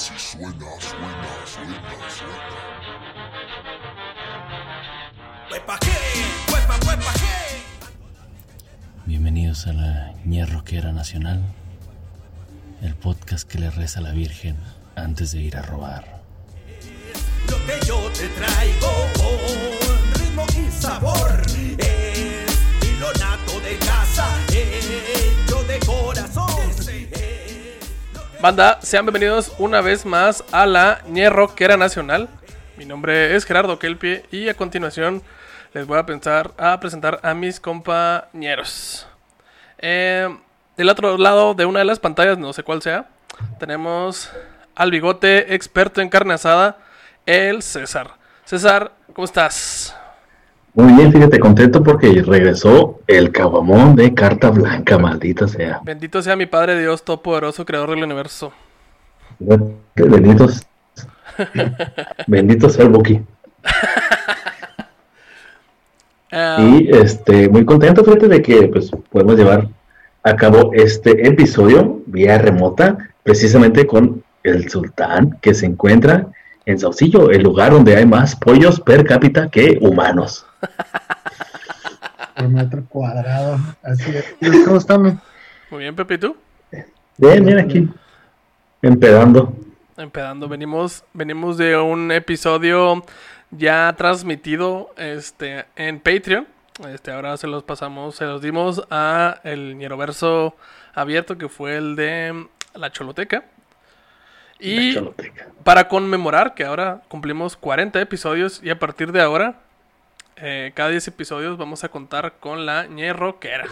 así suena, suena, suena, suena. Bienvenidos a la Ñerroquera Nacional, el podcast que le reza a la Virgen antes de ir a robar. Lo que yo te traigo con ritmo y sabor es nato de casa, hecho Banda, sean bienvenidos una vez más a la Ñerroquera Nacional. Mi nombre es Gerardo Kelpie y a continuación les voy a, pensar, a presentar a mis compañeros. Eh, del otro lado de una de las pantallas, no sé cuál sea, tenemos al bigote experto en carne asada, el César. César, ¿cómo estás? Muy bien, fíjate, contento porque regresó el cabamón de carta blanca, maldita sea. Bendito sea mi Padre Dios Todopoderoso, Creador del Universo. Benditos. Bendito sea el Buki. Eh, Y este, muy contento, fíjate, de que pues, podemos llevar a cabo este episodio vía remota, precisamente con el sultán que se encuentra en Saucillo, el lugar donde hay más pollos per cápita que humanos. por metro cuadrado. Así es. ¿Cómo están? Muy bien, Pepe, ¿y tú? Bien, bien aquí, empedando. Empezando, venimos, venimos de un episodio ya transmitido este, en Patreon. Este, ahora se los pasamos, se los dimos a el Ñeroverso abierto, que fue el de la Choloteca. Y La para conmemorar que ahora cumplimos 40 episodios y a partir de ahora, eh, cada 10 episodios vamos a contar con la Ñerroquera.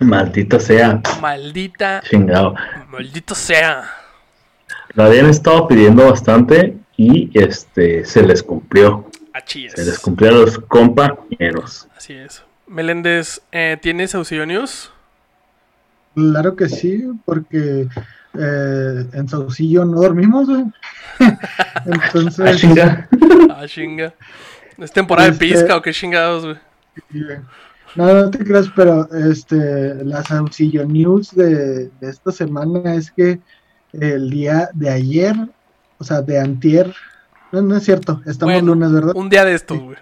Maldita sea, Maldita, chingado. maldito sea. Lo habían estado pidiendo bastante y este se les cumplió. Se les es. cumplió a los compañeros. Así es. Meléndez, eh, ¿tienes Auxilio News? Claro que sí, porque eh, en Saucillo no dormimos, güey. Ah, Entonces, chinga. Ah, chinga. ¿Es temporada de Este- pizca o qué chingados, güey? no, no te creas, pero este, la Saucillo News de, de esta semana es que el día de ayer, o sea, de antier, no, no es cierto, estamos Bueno, lunes, ¿verdad? Un día de estos, güey.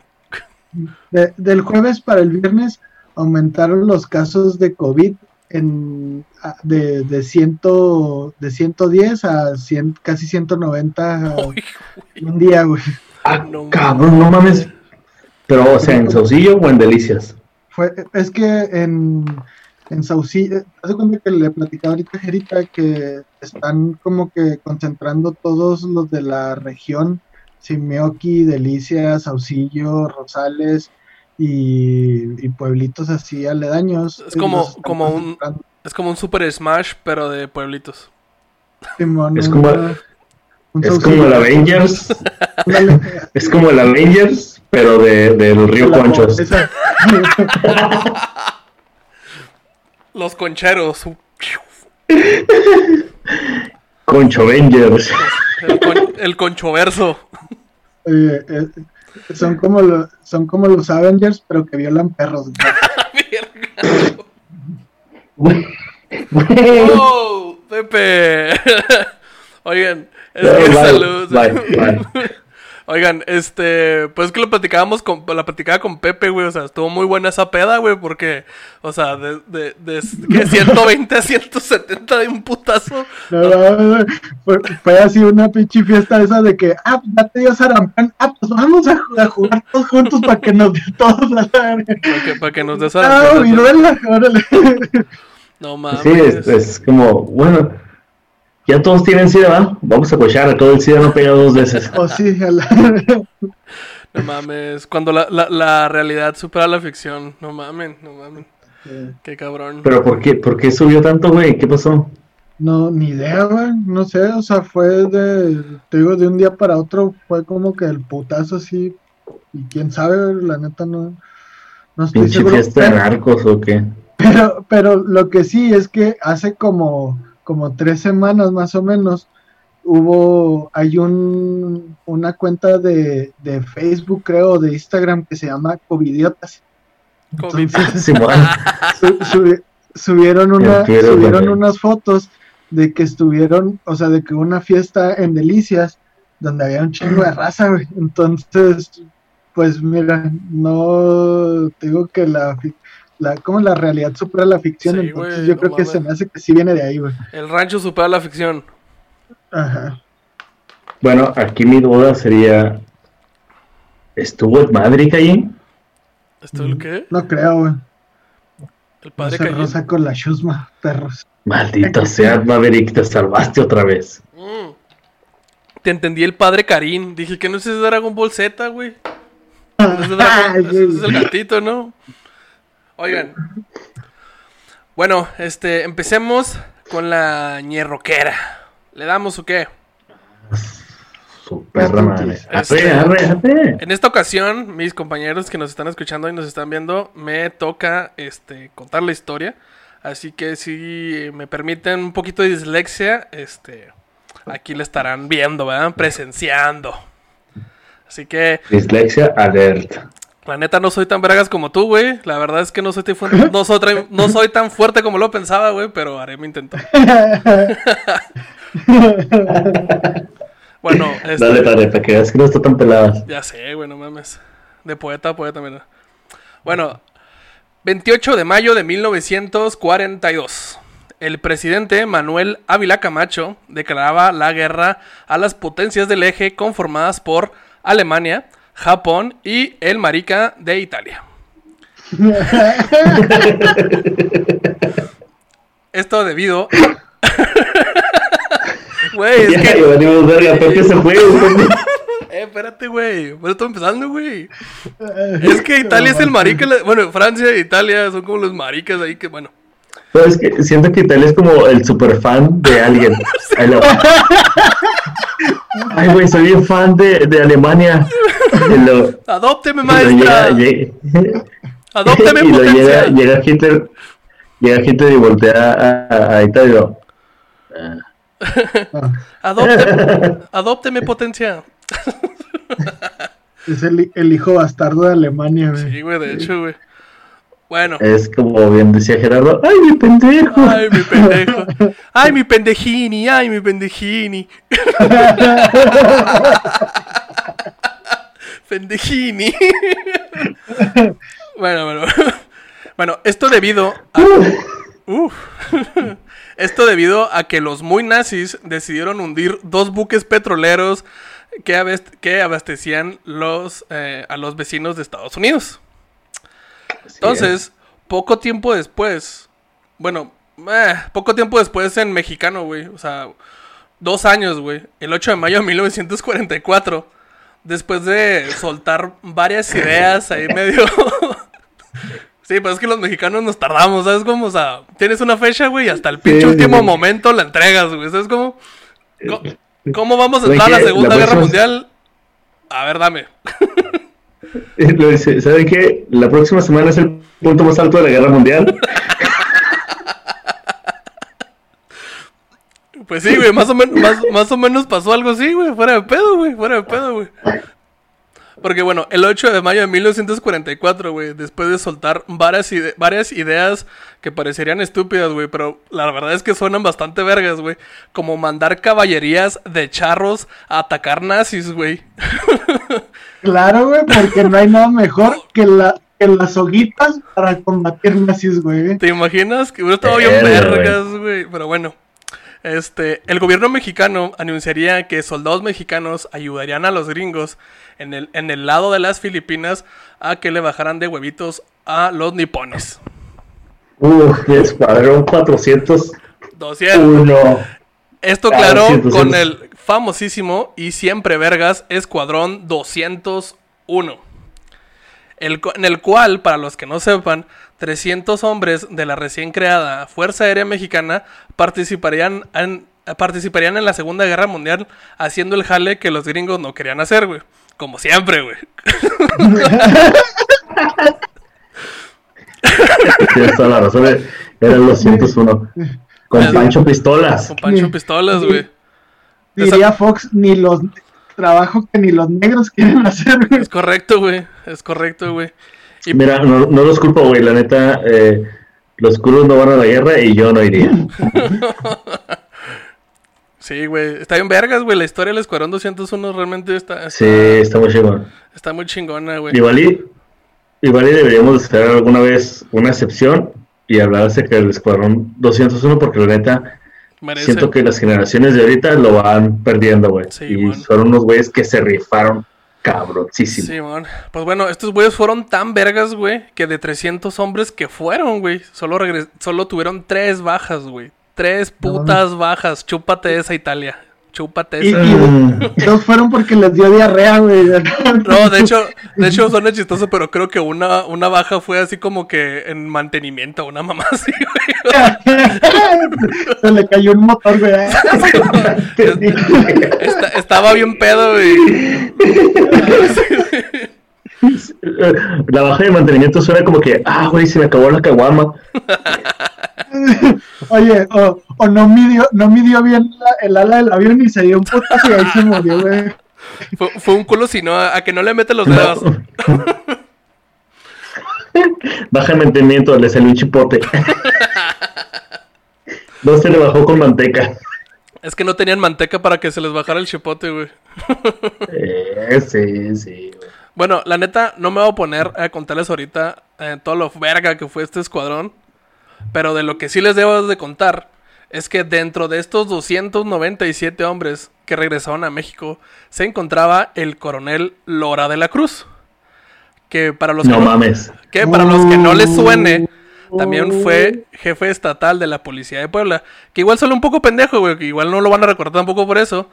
De- del jueves para el viernes aumentaron los casos de COVID en, a- de, de, ciento, de 110 a 100, casi 190 Uy, en un día, güey. Ah, No cabrón, no mames. Pero, o sea, ¿en Saucillo o en Delicias? Fue, es que en, en Saucillo, hace cuenta que le platicaba ahorita a Jerita que están como que concentrando todos los de la región, Simeoki, Delicias, Saucillo, Rosales y, y pueblitos así aledaños. Es como- como un-. Es como un Super Smash, pero de pueblitos. Simón, Es como- un Es como el Avengers. Es como el Avengers, pero de, del Río La- Conchos. esa- Los concheros. Concho Avengers. El, con- el conchoverso. eh, eh, son como lo- son como los Avengers, pero que violan perros. güey. ¡Oh! Pepe. Oigan, es que salud. bye, bye. Oigan, este, pues que lo platicábamos con, la platicaba con Pepe, güey, o sea, estuvo muy buena esa peda, güey, porque, o sea, de, de, de, que 120 a 170 de un putazo. No, no, no, fue, fue así una pinche fiesta esa de que, ah, ya te dio sarampión, ah, pues vamos a, ju- a jugar todos juntos para que nos dé todos la. Para que, para que nos des Ah, a viruela, órale. No mames. Sí, es, es como, bueno, ya todos tienen SIDA, ¿va? Vamos a cochar a todo el SIDA no pega dos veces. O sí, a la- No mames. Cuando la, la, la realidad supera la ficción. No mames, no mames. Qué cabrón. Pero ¿por qué, por qué subió tanto, güey? ¿Qué pasó? No, ni idea, güey, no sé, o sea, fue de, te digo, de un día para otro, fue como que el putazo así, y quién sabe, la neta no, no estoy ¿Pinche seguro. fiesta de narcos o qué? Pero, pero lo que sí es que hace como, como tres semanas más o menos hubo, hay un, una cuenta de, de Facebook, creo, de Instagram que se llama Covidiotas. COVID. Entonces, subieron, una, subieron unas fotos de que estuvieron, o sea, de que una fiesta en Delicias donde había un chingo de raza, güey. Entonces, pues mira, no te digo que la, la como la realidad supera la ficción, Sí, entonces yo no creo que se me hace que sí viene de ahí, güey. El rancho supera la ficción. Ajá. Bueno, aquí mi duda sería, ¿estuvo Ed Maverick allí? ¿Esto el qué? No creo, güey. El No padre se Caín. rosa con la chusma, perros. Maldito sea, Maverick, te salvaste otra vez. Mm. Te entendí el padre Karim. Dije que no es Dragon Ball Z, güey. No es Dragon- ese es el gatito, ¿no? Oigan. Bueno, este, empecemos con la ñerroquera. ¿Le damos o qué? Su perra madre. Este- Arre, arre, arre. En esta ocasión, mis compañeros que nos están escuchando y nos están viendo, me toca este, contar la historia. Así que si me permiten un poquito de dislexia, este, aquí la estarán viendo, ¿verdad? Presenciando. Así que, Dislexia alert. La neta, no soy tan vergas como tú, güey. La verdad es que no soy, no soy, tra- no soy tan fuerte como lo pensaba, güey, pero haré mi intento. Bueno, este... Dale, dale, para que veas que no está tan pelada. Ya sé, güey, no mames. De poeta a poeta, mira. Bueno, 28 de mayo de 1942. El presidente Manuel Ávila Camacho declaraba la guerra a las potencias del eje conformadas por Alemania, Japón y el marica de Italia. Esto debido... Güey, es Ya, que... ya valimos verga, Pepe se fue. güey. Eh, espérate, güey. Bueno, estoy empezando, güey. Es que Italia es el marica. Bueno, Francia e Italia son como los maricas ahí que, bueno. Pero es que siento que Italia es como el super fan de alguien. Ay, güey, soy bien fan de, de Alemania. Lo, Adópteme, y lo llega, maestra. llega- Adópteme, y lo llega, llega Hitler, llega Hitler y voltea a, a, a Italia ah, Adópteme, adópteme, potencia. Es el, el hijo bastardo de Alemania, güey. Sí, güey, de hecho, güey. Bueno. es como bien decía Gerardo, ay, mi pendejo. Ay, mi pendejo. Ay, mi pendejini. Ay, mi pendejini. Pendejini. bueno, bueno. Bueno, esto debido a... Uf. Esto debido a que los muy nazis decidieron hundir dos buques petroleros que, abast- que abastecían los, eh, a los vecinos de Estados Unidos. Entonces, poco tiempo después, bueno, eh, poco tiempo después en mexicano, güey, o sea, dos años, güey, el 8 de mayo de 1944, después de soltar varias ideas ahí medio... sí, pues es que los mexicanos nos tardamos, ¿sabes cómo? O sea, tienes una fecha, güey, y hasta el pinche Sí, último sí. momento la entregas, güey, ¿sabes cómo? Co- ¿Cómo vamos a entrar a la Segunda la Guerra próxima- Mundial? A ver, dame. Dice, ¿Saben qué? La próxima semana es el punto más alto de la guerra mundial. Pues sí, güey, más o, menos, más, más o menos pasó algo así, güey, fuera de pedo, güey, fuera de pedo, güey. Porque bueno, el 8 de mayo de 1944, güey, después de soltar varias, ide- varias ideas que parecerían estúpidas, güey, pero la verdad es que suenan bastante vergas, güey. Como mandar caballerías de charros a atacar nazis, güey. Claro, güey, porque no hay nada mejor que, la, que las hoguitas para combatir nazis, güey. ¿Te imaginas? Que hubiera estado bien Verga, vergas, güey. Pero bueno. Este, el gobierno mexicano anunciaría que soldados mexicanos ayudarían a los gringos en el, en el lado de las Filipinas a que le bajaran de huevitos a los nipones. Uf, escuadrón 401. 200. Esto claro 200. con el famosísimo y siempre vergas Escuadrón 201. El, en el cual, para los que no sepan, 300 hombres de la recién creada Fuerza Aérea Mexicana participarían en, participarían en la Segunda Guerra Mundial haciendo el jale que los gringos no querían hacer, güey. Como siempre, güey. Tienes toda la razón. eh, Eran los 101. Con Pancho Pistolas. Con Pancho Pistolas, güey. Diría Fox, ni los trabajo que ni los negros quieren hacer, güey. Es correcto, güey. Es correcto, güey. Y Mira, no, no los culpo, güey. La neta, eh, los culos no van a la guerra y yo no iría. Sí, güey. Está bien vergas, güey. La historia del Escuadrón 201 realmente está, Sí, está muy chingón. está muy chingona, güey. Igual y, igual y deberíamos hacer alguna vez una excepción y hablar acerca del Escuadrón 201 porque la neta Merece. siento que las generaciones de ahorita lo van perdiendo, güey. Sí, y bueno. son unos güeyes que se rifaron cabroncísimo. Sí. Pues bueno, estos güeyes fueron tan vergas, güey, que de 300 hombres que fueron, güey, solo, regres- solo tuvieron tres bajas, güey. Tres No putas bajas. Chúpate esa, Italia. Chúpate Y, esa. y dos fueron porque les dio diarrea, güey. No, de hecho, de hecho suena chistoso, pero creo que una, una baja fue así como que en mantenimiento, una mamá así, güey. Se le cayó un motor, güey. Esta- estaba bien pedo, güey. La baja de mantenimiento suena como que, ah, güey, se me acabó la caguama. Oye, o, o no midió, no midió bien la- el ala del avión y se dio un putazo y ahí se murió, güey. Fue, fue un culo, sino a, a que no le mete los dedos. Baja de mantenimiento, le salió un chipote. No se le bajó con manteca. Es que no tenían manteca para que se les bajara el chipote, güey. Eh, sí, sí. güey. Bueno, la neta, no me voy a poner a contarles ahorita eh, todo lo verga que fue este escuadrón. Pero de lo que sí les debo de contar es que dentro de estos 297 hombres que regresaron a México se encontraba el coronel Lora de la Cruz. Que para los No que mames. que para los que no les suene, también fue jefe estatal de la policía de Puebla. Que igual solo un poco pendejo, güey, que igual no lo van a recordar tampoco por eso.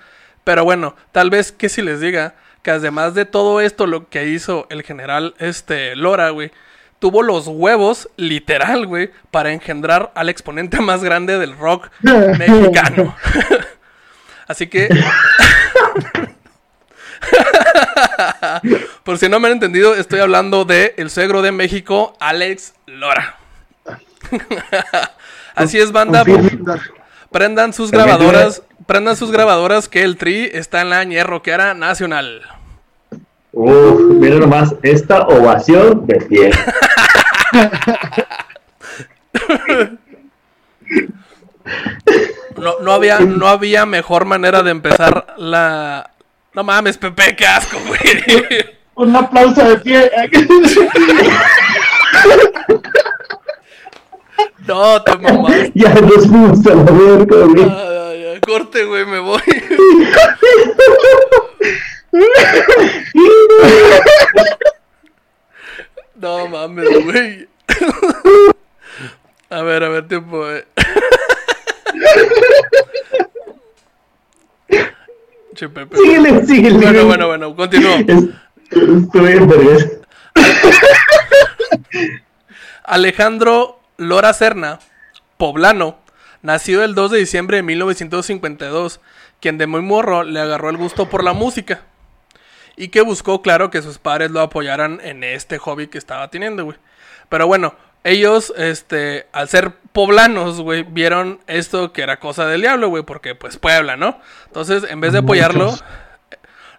Pero bueno, tal vez que si les diga que además de todo esto lo que hizo el general este Lora, güey, tuvo los huevos, literal, güey, para engendrar al exponente más grande del rock mexicano. Así que Por si no me han entendido, estoy hablando de el suegro de México, Alex Lora. Así es, banda. Prendan sus grabadoras, prendan sus grabadoras que el Tri está en la ñerroquera nacional. Uf, mira nomás, esta ovación de pie. No, no había, no había mejor manera de empezar la. No mames, Pepe, qué asco, güey. Un aplauso de pie. No, te mamás. Ya nos fuimos a la verga, güey. Corte, güey, me voy. No mames, güey. A ver, a ver, tiempo. eh. Che, Pepe. Síguele, síguele. Bueno, bueno, bueno, continúo. Es- Estoy en vergas. Alejandro Lora Serna, poblano, nacido el 2 de diciembre de 1952, quien de muy morro le agarró el gusto por la música. Y que buscó, claro, que sus padres lo apoyaran en este hobby que estaba teniendo, güey. Pero bueno, ellos, este, al ser poblanos, güey, vieron esto que era cosa del diablo, güey, porque pues Puebla, ¿no? Entonces, en vez de apoyarlo,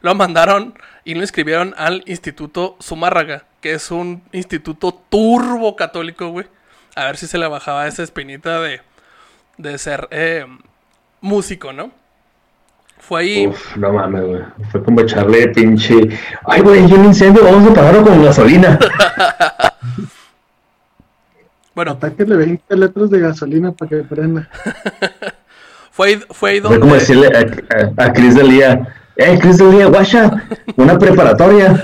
lo mandaron y lo inscribieron al Instituto Zumárraga, que es un instituto turbo católico, güey. A ver si se le bajaba esa espinita de, de ser eh, músico, ¿no? Fue ahí. Uf, no mames, güey. Fue como echarle pinche. Ay, güey, hay un incendio, vamos a apagarlo con gasolina. Bueno, Atáquele 20 litros de gasolina para que prenda. fue ahí, fue ahí Fue como donde. decirle a, a, a Cris Delía, eh, Cris Delía, guacha, una preparatoria.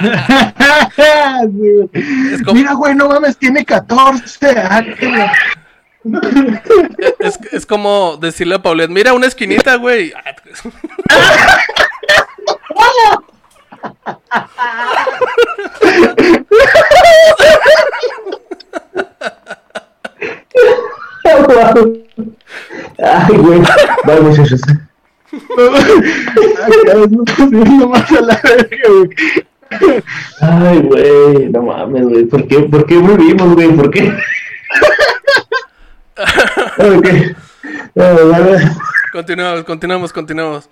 Mira, güey, no mames, tiene 14. áquela. Es, es como decirle a Paulette, mira una esquinita, güey. Ay, güey. Vale, muchachos. Ay, cada vez me estoy viendo más a la verga, güey. Ay, güey, no mames, güey. ¿Por qué, ¿Por qué vivimos, güey? ¿Por qué? Continuamos, continuamos, continuamos.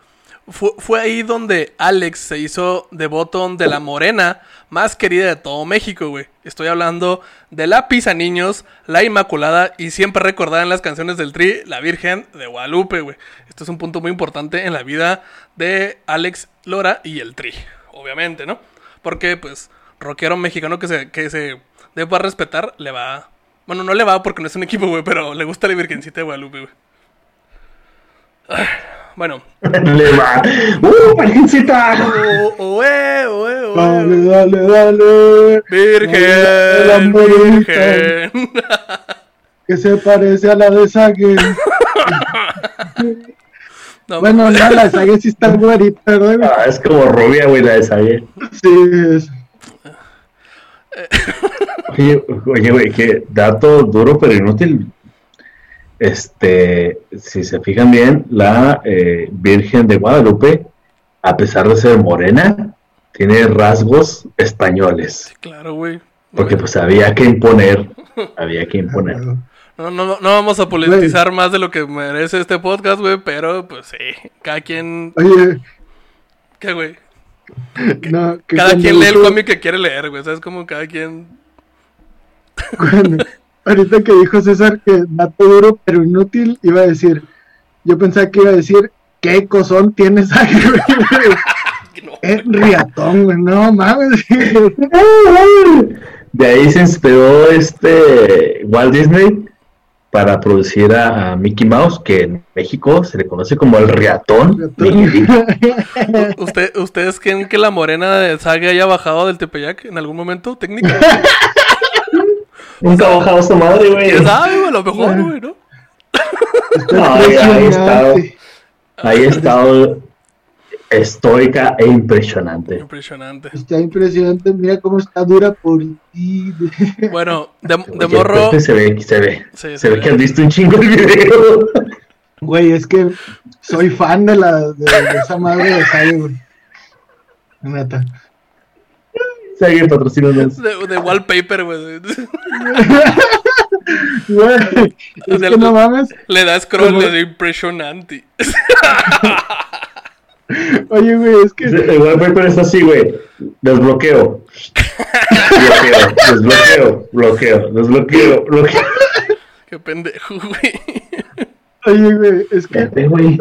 fue, fue ahí donde Alex se hizo devoto de la morena más querida de todo México, güey. Estoy hablando de la Pisa Niños, la Inmaculada y siempre recordada en las canciones del Tri, la Virgen de Guadalupe, güey. Esto es un punto muy importante en la vida de Alex Lora y el Tri, obviamente, ¿no? Porque, pues, rockero mexicano que se, que se deba respetar, le va... Bueno, no le va porque no es un equipo, güey, pero le gusta la Virgencita de Guadalupe, güey. Bueno, Le va. ¡Uh, virgencita! Oh, eh, oh, eh, oh, Dale, eh. dale, dale. Virgen, virgen. Que se parece a la de Sage. No, Bueno, no, la de Sage sí está güerita, ¿verdad? güey? Ah, es como rubia, güey, la de Sague. Sí, es. Oye, oye, güey, que dato duro pero inútil. Este, si se fijan bien, la eh, Virgen de Guadalupe, a pesar de ser morena, tiene rasgos españoles. claro, güey. Porque pues había que imponer, había que imponer. No, no, no vamos a politizar más de lo que merece este podcast, güey, pero pues sí, cada quien... Oye, ¿Qué, güey? No, que Cada quien lee el cómic que quiere leer, güey. ¿Sabes? Como cada quien... ahorita que dijo César que dato duro pero inútil, iba a decir, yo pensaba que iba a decir, ¿qué cosón tiene Sage, güey? No. Es riatón, güey, no mames. De ahí se inspiró este Walt Disney para producir a, a Mickey Mouse, que en México se le conoce como el riatón. Miguelito. ¿Usted, ¿Ustedes creen que la morena de Saga haya bajado del Tepeyac en algún momento técnico? Nunca ha bajado esta madre, güey. ¿Quién sabe, güey? A lo mejor, güey, ¿no? No, ahí, ahí he estado, ahí he estado estoica e impresionante. Impresionante. Está impresionante, mira cómo está dura por ti. Bueno, de, de Oye, morro... Pepe, se ve, se ve. Sí, se se ve ve. que has visto un chingo el video. Güey, es que soy fan de la de, de esa madre de Sage, güey. Neta. Sigue patrocinándonos. De, de wallpaper, güey. Güey, es que no mames. Le da scroll Como- de impresionante. Oye, güey, es que El wallpaper está así, güey. Desbloqueo. Bloqueo. Desbloqueo. Bloqueo. Desbloqueo. Bloqueo. Qué pendejo, güey. Oye, güey, es que güey.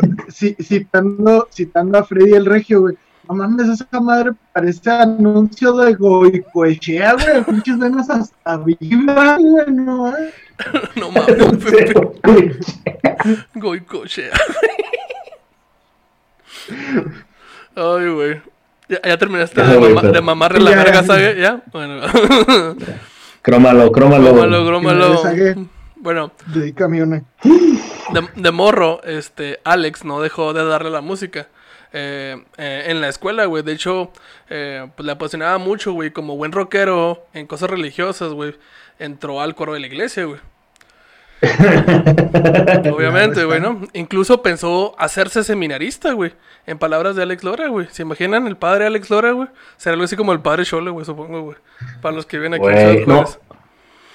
citando, citando a Freddy el Regio, güey. No mames, esa madre parece anuncio de Goicoechea, güey. Pinches venas hasta viva, güey, no mames. No mames, Pepe. Goicochea. Ay, güey. ¿Ya, ya terminaste Ya, de, mama- de mamarle la Ya. verga, ¿sabes? ¿Ya? Bueno. Crómalo, crómalo. Sague. Bueno, de, de morro, este, Alex no dejó de darle la música. eh, eh, en la escuela, güey. De hecho, eh, pues le apasionaba mucho, güey. Como buen rockero en cosas religiosas, güey. Entró al coro de la iglesia, güey. Obviamente, güey, ¿no? Incluso pensó hacerse seminarista, güey. En palabras de Alex Lora, güey. ¿Se imaginan el padre Alex Lora, güey? Será algo así como el padre Chole, güey, supongo, güey. Para los que ven aquí. Los no.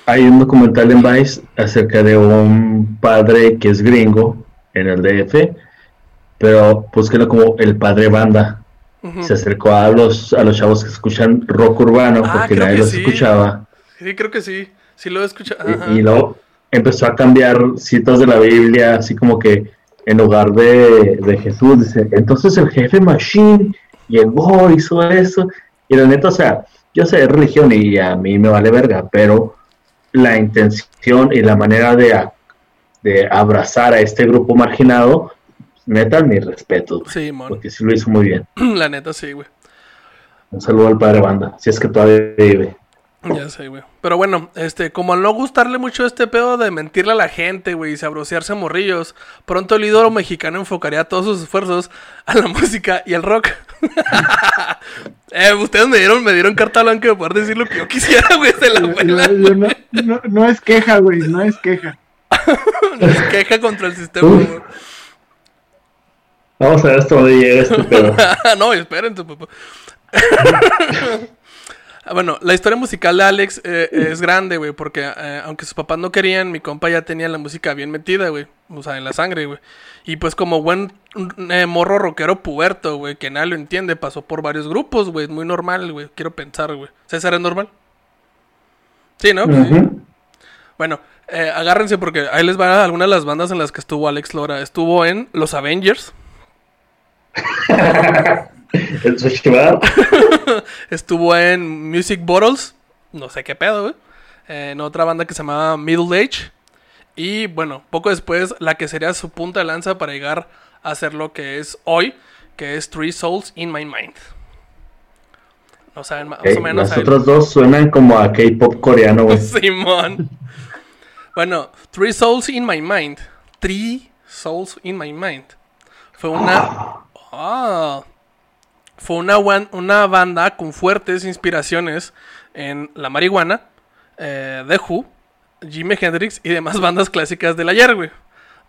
Hay un documental en Vice acerca de un padre que es gringo en el DF, pero búsquenlo como el padre banda. Se acercó a los, a los chavos que escuchan rock urbano Ah, porque nadie los sí. escuchaba. Sí, creo que sí. Sí lo he escuchado. Y, luego empezó a cambiar citas de la Biblia, así como que en lugar de, de Jesús, dice, entonces el jefe Machine llegó, hizo eso. Y la neta, o sea, yo sé de religión y a mí me vale verga, pero la intención y la manera de, a- de abrazar a este grupo marginado, neta, mi respeto, Sí, mon. porque sí lo hizo muy bien. La neta, sí, güey. Un saludo al padre banda, si es que todavía vive. Ya sé, güey. Pero bueno, este, como al no gustarle mucho este pedo de mentirle a la gente, güey, y sabrosearse a morrillos, pronto el ídolo mexicano enfocaría todos sus esfuerzos a la música y al rock. eh, ustedes me dieron, me dieron carta blanca de poder decir lo que yo quisiera, güey, de la abuela. yo- yo no, no, no es queja, güey, no es queja. No es queja contra el sistema, güey. Vamos a ver hasta dónde llega este pedo. no, espérense, papá. Ah, Bueno, la historia musical de Alex eh, es grande, güey, porque eh, aunque sus papás no querían, mi compa ya tenía la música bien metida, güey. O sea, en la sangre, güey. Y pues como buen eh, morro rockero puberto, güey, que nadie lo entiende, pasó por varios grupos, güey. Muy normal, güey. Quiero pensar, güey. ¿César es normal? Sí, ¿no? Pues, sí. Bueno, eh, agárrense porque ahí les van algunas de las bandas en las que estuvo Alex Lora. Estuvo en Los Avengers, El Xochitl. estuvo en Music Bottles, no sé qué pedo, güey. En otra banda que se llamaba Middle Age. Y bueno, poco después, la que sería su punta de lanza para llegar a hacer lo que es hoy, que es Three Souls in My Mind. No saben más, más o menos. Las ahí- otras dos suenan como a K-pop coreano, güey. Simón. Bueno, Three Souls in My Mind. Three Souls in My Mind. Fue una. Ah. Fue una, una banda con fuertes inspiraciones en la marihuana, eh, The Who, Jimi Hendrix y demás bandas clásicas del ayer, güey.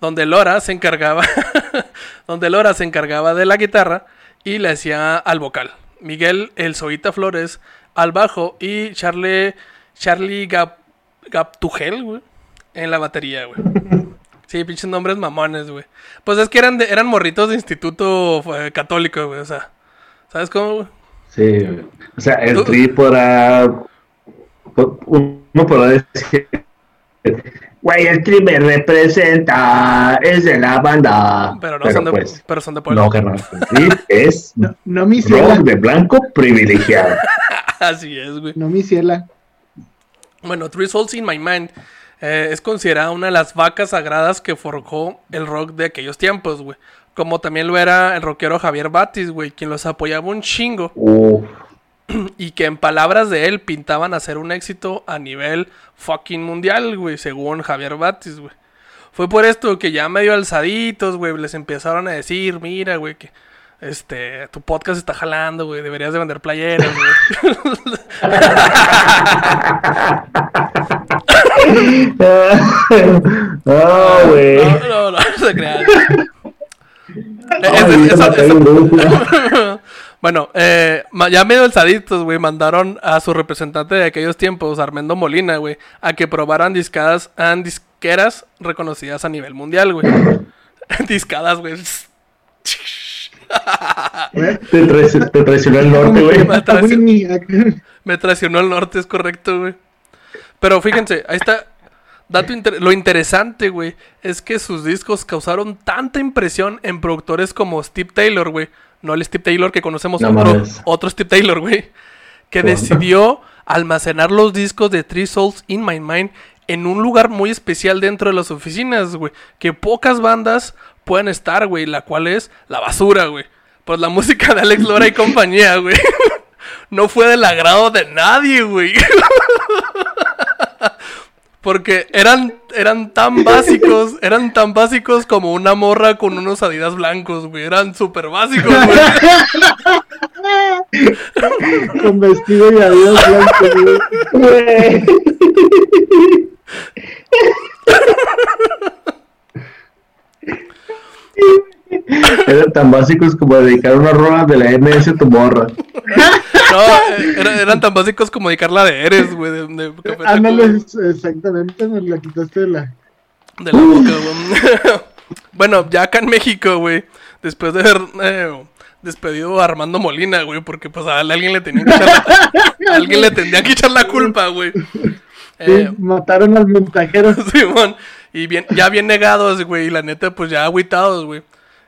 Donde Lora se encargaba. donde Lora se encargaba de la guitarra y le hacía al vocal. Miguel El Zoita Flores al bajo y Charlie, Charlie Gap, Gaptugel, güey, en la batería, güey. Sí, pinches nombres mamones, güey. Pues es que eran, de- eran morritos de instituto eh, católico, güey, o sea. ¿Sabes cómo, güey? Sí, güey. O sea, el Tú- tri podrá. po- Uno podrá decir. Güey, el tri me representa. Es de la banda. Pero no son de, pues, pero son de pueblo. No, carnal. El tri es No, no mi ciela, rock de blanco privilegiado. Así es, güey. no mi ciela. Bueno, Three Souls in My Mind eh, es considerada una de las vacas sagradas que forjó el rock de aquellos tiempos, güey. Como también lo era el rockero Javier Batis, güey, quien los apoyaba un chingo. Uf. Y que en palabras de él pintaban hacer un éxito a nivel fucking mundial, güey, según Javier Batis, güey. Fue por esto que ya medio alzaditos, güey, les empezaron a decir, mira, güey, que este, tu podcast está jalando, güey, deberías de vender playeras, güey. No, güey. No, no, no, no se crean. Bueno, eh, ya medio alzaditos, güey, mandaron a su representante de aquellos tiempos, Armendo Molina, güey, a que probaran discadas, ah, disqueras reconocidas a nivel mundial, güey. discadas, güey. Te, traici- te traicionó el norte, güey. Traicionó, me traicionó el norte, es correcto, güey. Pero fíjense, ahí está. Dato inter- lo interesante, güey, es que sus discos causaron tanta impresión en productores como Steve Taylor, güey. No el Steve Taylor que conocemos, No otro, Steve Taylor, güey. Que decidió almacenar los discos de Three Souls in My Mind en un lugar muy especial dentro de las oficinas, güey. Que pocas bandas pueden estar, güey. La cual es la basura, güey. Pues la música de Alex Lora y compañía, güey. No fue del agrado de nadie, güey. Porque eran, eran tan básicos, eran tan básicos como una morra con unos adidas blancos, güey. Eran súper básicos, güey. Con vestido y adiós blanco, güey. Güey. Eran tan básicos como dedicar una rola de la MS a tu morra. No, eh, era- eran tan básicos como dedicarla de Eres, güey. De, de Tacuba. Ándale, exactamente, me la quitaste de la. De la boca, güey. bueno, ya acá en México, güey. Después de haber eh, despedido a Armando Molina, güey. Porque pues a alguien le tenía que echar la, a alguien le tendría que echar la culpa, güey. Eh, Sí, mataron al mensajero. Simón. Y bien, ya bien negados, güey. Y la neta, pues ya agüitados, güey.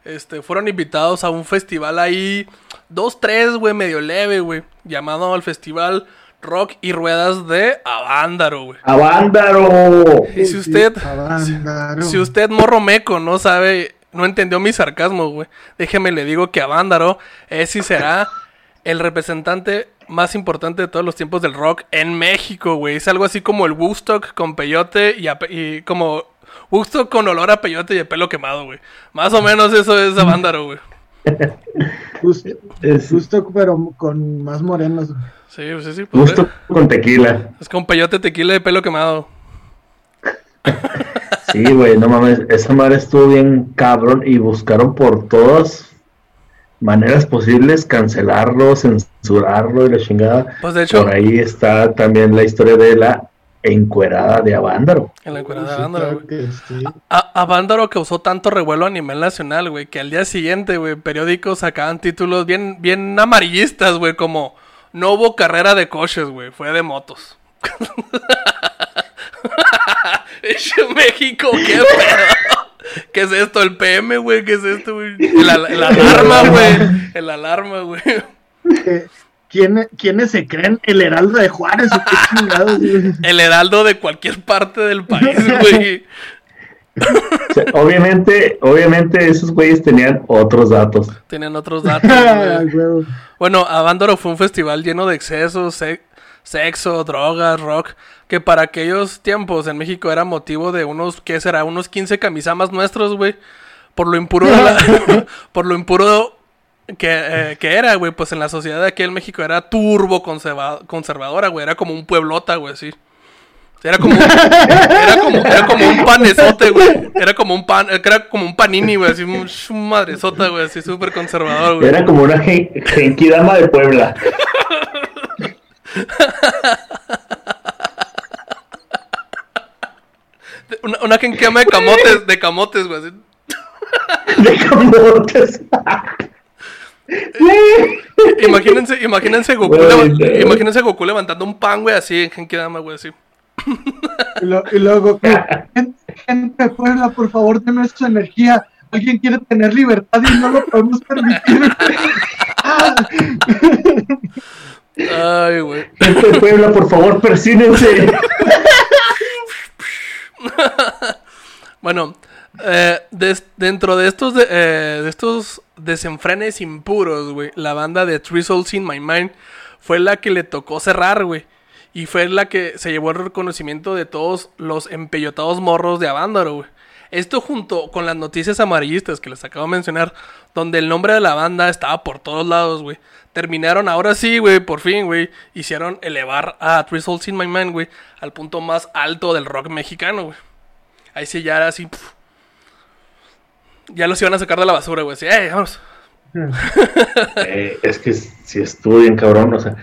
Este, fueron invitados a un festival ahí. Dos, tres, güey, medio leve, güey. Llamado al Festival Rock y Ruedas de Avándaro, güey. ¡Avándaro! Y si usted, Avándaro. si usted, morro meco, no sabe, no entendió mi sarcasmo, güey. Déjeme le digo que Avándaro es y será el representante más importante de todos los tiempos del rock en México, güey. Es algo así como el Woodstock con peyote y como Woodstock con olor a peyote y de pelo quemado, güey. Más o menos eso es Avándaro, güey. Justo, Es justo, pero con más morenos. Sí, sí, sí. pues, justo con tequila. Es con peyote, tequila y pelo quemado. Sí, güey, no mames. Esa madre estuvo bien cabrón y buscaron por todas maneras posibles cancelarlo, censurarlo y la chingada. Pues de hecho, Por ahí está también la historia de la encuerada de Avándaro. en la encuerada de Avándaro, güey. sí. Avándaro causó tanto revuelo a nivel nacional, güey, que al día siguiente, güey, periódicos sacaban títulos bien, bien amarillistas, güey, como no hubo carrera de coches, güey, fue de motos. Eche México, qué pedo. ¿Qué es esto? ¿El PM, güey? ¿Qué es esto, güey? El, al- el alarma, güey. El alarma, güey. ¿quién- ¿Quiénes se creen el Heraldo de Juárez o qué chingados? El heraldo de cualquier parte del país, güey. O sea, obviamente, obviamente esos güeyes tenían otros datos. Tienen otros datos, güey. Bueno, Avándaro fue un festival lleno de excesos, se- sexo, drogas, rock, que para aquellos tiempos en México era motivo de unos, ¿qué será? Unos 15 camisamas nuestros, güey. Por lo impuro de la- por lo impuro que, eh, que era, güey. Pues en la sociedad de aquí en México era turbo conserva- conservadora, güey. Era como un pueblota, güey, sí. Era como, un- era como, era como un panesote, güey. Era como un pan, era como un panini, güey, así un, madresota, güey, así súper conservador, güey. Era como una gen- genkidama de Puebla. Una, una de camotes, de camotes, güey. así. De camotes. Imagínense, imagínense Goku, imagínense Goku levantando un pan, güey, así en Genkidama, güey, así. Y, lo- y luego, gente, gente de Puebla, por favor, de nuestra energía. Alguien quiere tener libertad y no lo podemos permitir. Ay, güey. Gente de Puebla, por favor, persínense. Bueno, eh, des- dentro de estos, de, eh, de estos desenfrenes impuros, güey, la banda de Three Souls in My Mind fue la que le tocó cerrar, güey. Y fue la que se llevó el reconocimiento de todos los empellotados morros de Avándaro, güey. Esto junto con las noticias amarillistas que les acabo de mencionar, donde el nombre de la banda estaba por todos lados, güey. Terminaron ahora sí, güey, por fin, güey. Hicieron elevar a Three Souls in My Mind, güey, al punto más alto del rock mexicano, güey. Ahí sí ya era así. Ya los iban a sacar de la basura, güey. Así, ¡eh, vamos! Eh, es que si estudien, cabrón, o sea,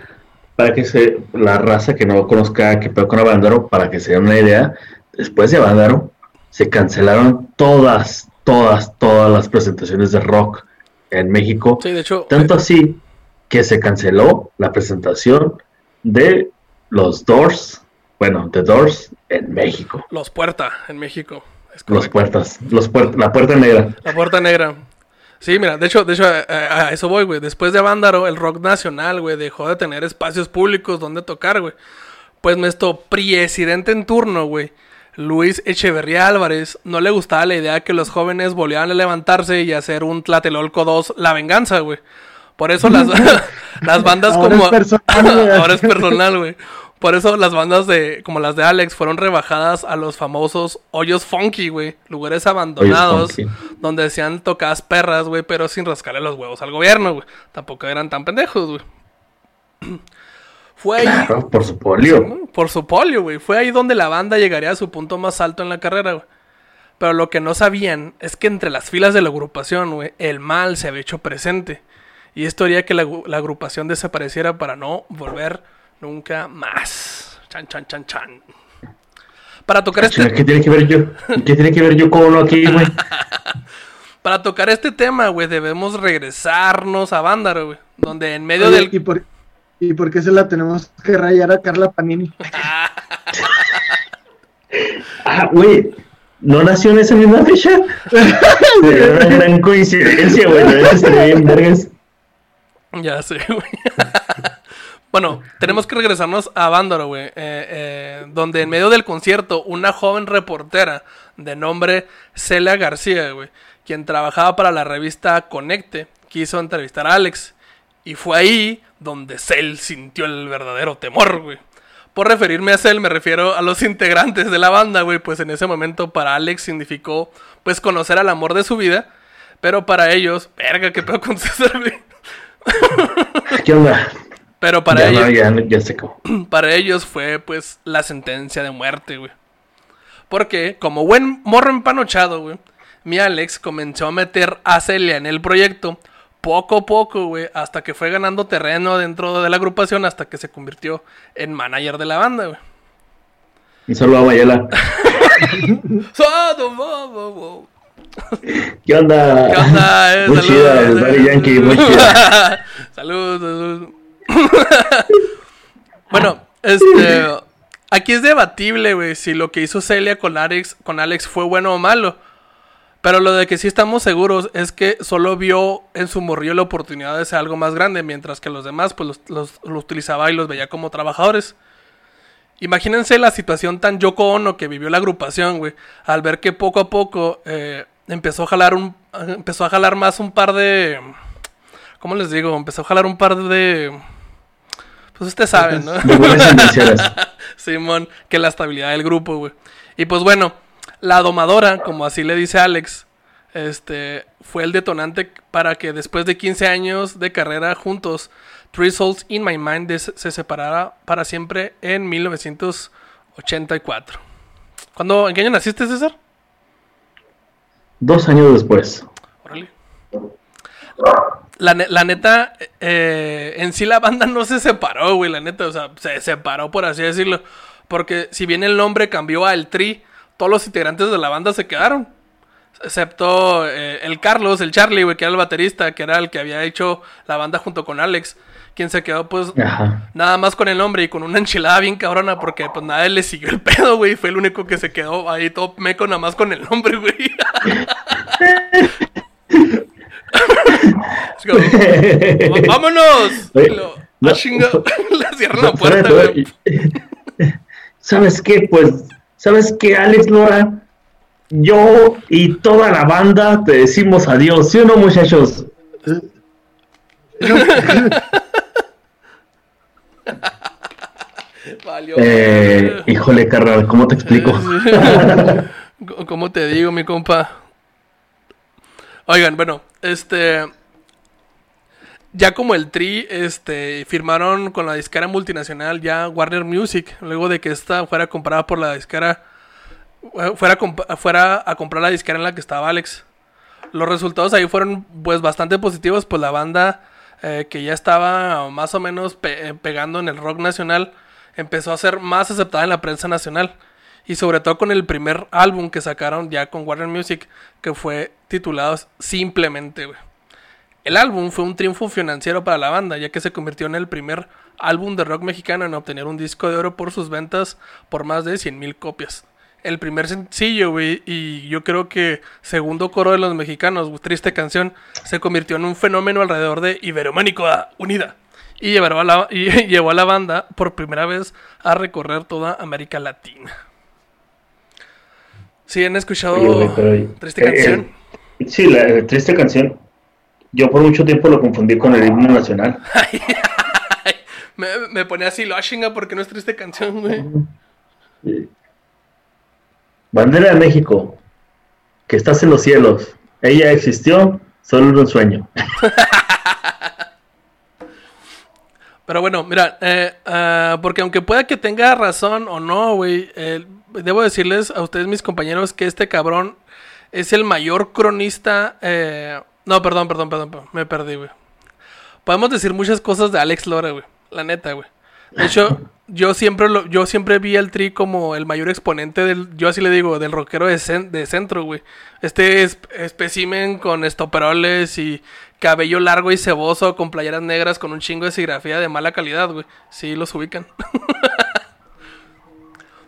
para que se, la raza que no conozca qué pedo con Avándaro, para que se den una idea, después de Avándaro se cancelaron todas, todas, todas las presentaciones de rock en México. Sí, de hecho, Tanto así que se canceló la presentación de los Doors, bueno, The Doors en México. los Puerta en México. Los puertas, los la puerta negra. La Puerta Negra. Sí, mira, de hecho, de hecho, a, a- a eso voy, güey. Después de Avándaro, el rock nacional, güey, dejó de tener espacios públicos donde tocar, güey. Pues nuestro presidente en turno, güey, Luis Echeverría Álvarez, no le gustaba la idea que los jóvenes volvieran a levantarse y hacer un Tlatelolco 2, La Venganza, güey. Por eso las, las bandas Ahora como... es personal, güey. Ahora es personal, güey. Por eso las bandas de como las de Alex fueron rebajadas a los famosos hoyos funky, güey. Lugares abandonados donde decían tocadas perras, güey, pero sin rascarle los huevos al gobierno, güey. Tampoco eran tan pendejos, güey. Fue ahí, por su polio. por su polio, güey. Fue ahí donde la banda llegaría a su punto más alto en la carrera, güey. Pero lo que no sabían es que entre las filas de la agrupación, güey, el mal se había hecho presente. Y esto haría que la agrupación desapareciera para no volver nunca más. Chan, chan, chan, chan. Para tocar este... ¿Qué tiene que ver yo? ¿Qué tiene que ver yo con uno aquí, güey? Para tocar este tema, güey, debemos regresarnos a Vándaro, güey. Donde en medio Oye, del... ¿y, por, ¿Y por qué se la tenemos que rayar a Carla Panini? Ah, güey. ¿No nació en esa misma fecha? Sería una gran coincidencia, güey. Bien, vergas. Ya sé, güey. Bueno, tenemos que regresarnos a Vándaro, güey. eh, eh, donde en medio del concierto, una joven reportera de nombre Celia García, güey, quien trabajaba para la revista Conecte, quiso entrevistar a Alex. Y fue ahí donde Cel sintió el verdadero temor, güey. Por referirme a Cel, me refiero a los integrantes de la banda, güey, pues en ese momento para Alex significó, pues, conocer al amor de su vida. Pero para ellos, verga, qué pedo con César, güey. ¿Qué onda? Pero para ya, ellos, no, ya, ya se acabó. para ellos fue pues la sentencia de muerte, güey. Porque como buen morro empanochado, güey, mi Alex comenzó a meter a Celia en el proyecto poco a poco, güey, hasta que fue ganando terreno dentro de la agrupación, hasta que se convirtió en manager de la banda, güey. Y solo a Mayela. ¿Qué onda? ¿Qué onda? Eh? Muy Saludos, chida, el. Daddy Yankee, muy chida. Saludos, saludos. bueno, este. Aquí es debatible, güey, si lo que hizo Celia con Alex, con Alex fue bueno o malo. Pero lo de que sí estamos seguros es que solo vio en su morrillo la oportunidad de ser algo más grande, mientras que los demás, pues los, los- utilizaba y los veía como trabajadores. Imagínense la situación tan Yoko Ono que vivió la agrupación, güey, al ver que poco a poco eh, empezó a jalar un, empezó a jalar más un par de, ¿cómo les digo? Empezó a jalar un par de, pues ustedes saben, ¿no? Simón, que la estabilidad del grupo, güey. Y pues bueno, la domadora, como así le dice Alex, este, fue el detonante para que después de 15 años de carrera juntos, Three Souls in My Mind se separara para siempre en 1984. ¿Cuándo, ¿En qué año naciste, César? Dos años después. Órale. La, la neta, eh, en sí la banda no se separó, güey, la neta, o sea, se separó por así decirlo. Porque si bien el nombre cambió a El Tri, todos los integrantes de la banda se quedaron. Excepto eh, el Carlos, el Charlie, güey, que era el baterista, que era el que había hecho la banda junto con Alex. Quien se quedó, pues, Ajá. nada más con el nombre y con una enchilada bien cabrona, porque pues nadie le siguió el pedo, güey. Fue el único que se quedó ahí todo meco nada más con el nombre, güey. Es como, "Va- ¡Vámonos! Lo- no. ¡ah, chinga! Le cierran la puerta, güey. ¿Sabes qué? Pues, ¿sabes qué, Alex Lora? Yo y toda la banda te decimos adiós, ¿sí o no, muchachos? Valió. Eh, híjole, carnal, ¿cómo te explico? Co- ¿Cómo te digo, mi compa? Oigan, bueno, este. Ya como el Tri, este, firmaron con la disquera multinacional ya Warner Music, luego de que esta fuera comprada por la disquera, eh, fuera, fuera a comprar la disquera en la que estaba Alex. Los resultados ahí fueron pues bastante positivos, pues la banda eh, que ya estaba más o menos eh, pegando en el rock nacional empezó a ser más aceptada en la prensa nacional. Y sobre todo con el primer álbum que sacaron ya con Warner Music, que fue titulado Simplemente, güey. El álbum fue un triunfo financiero para la banda, ya que se convirtió en el primer álbum de rock mexicano en obtener un disco de oro por sus ventas por más de 100.000 copias. El primer sencillo, güey, y yo creo que segundo coro de los mexicanos, güey, triste canción, se convirtió en un fenómeno alrededor de Iberománico Unida. Y, a la, y llevó a la banda por primera vez a recorrer toda América Latina. ¿Sí han escuchado Oye, güey, pero- triste eh, canción? eh, sí, la eh, triste canción. Yo por mucho tiempo lo confundí con el himno nacional. Me, me ponía así, lo chinga porque no es triste canción, güey. Bandera de México, que estás en los cielos. Ella existió, solo era un sueño. Pero bueno, mira, eh, ah, porque aunque pueda que tenga razón o no, güey, eh, debo decirles a ustedes, mis compañeros, que este cabrón es el mayor cronista. eh, no, perdón, perdón, perdón, perdón, me perdí, güey. Podemos decir muchas cosas de Alex Lora, güey, la neta, güey. De hecho, yo siempre lo, yo siempre vi al Tri como el mayor exponente del, yo así le digo, del rockero de, cen- de centro, güey. Este es, espécimen con estoperoles y cabello largo y ceboso con playeras negras con un chingo de serigrafía de mala calidad, güey. Sí, los ubican.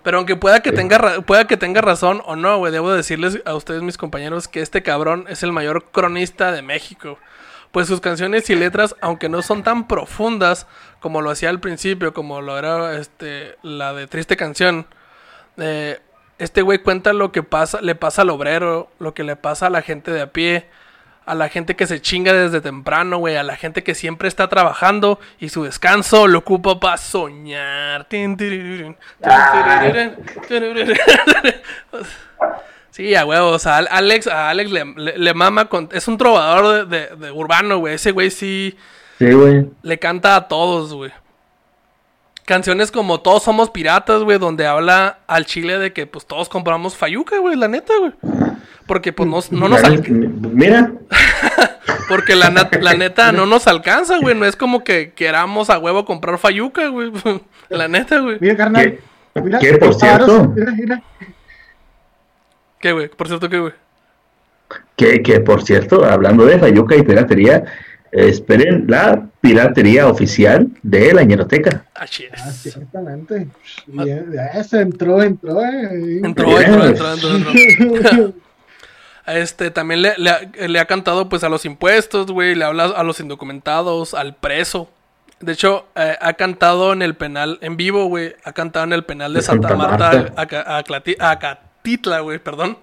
Pero aunque pueda que tenga pueda que tenga razón o no, güey, debo decirles a ustedes mis compañeros que este cabrón es el mayor cronista de México. Pues sus canciones y letras, aunque no son tan profundas como lo hacía al principio, como lo era este la de Triste Canción, eh, este güey cuenta lo que pasa, le pasa al obrero, lo que le pasa a la gente de a pie, a la gente que se chinga desde temprano, güey, a la gente que siempre está trabajando y su descanso lo ocupa para soñar. Sí, a huevo, o sea, al- Alex, a Alex le, le- le mama con... Es un trovador de, de- de urbano, güey. Ese güey sí Sí, güey. le canta a todos, güey. Canciones como Todos somos piratas, güey, donde habla al chile de que pues todos compramos Fayuca, güey, la neta, güey. Porque pues no, no nos... Mira, al- Mira, Porque la, nat- la neta no nos alcanza, güey. No es como que queramos a huevo comprar fayuca, güey. La neta, güey. Mira, carnal. ¿Qué? Mira, ¿Qué, por cierto? Mira, mira. ¿Qué, güey? Por cierto, ¿qué, güey? Que, que por cierto, hablando de Fayuca y piratería, esperen la piratería oficial de la ñeroteca. Así Ah, es. ciertamente. Bien, ya se entró, entró, eh. Entró, entró, entró, entró, entró. Este, también le, le ha, le ha cantado pues a los impuestos, güey, le habla a los indocumentados, al preso. De hecho, eh, ha cantado en el penal, en vivo, güey, ha cantado en el penal de De Santa, Santa Marta, Marta. Aclati- Acatitla, güey, perdón.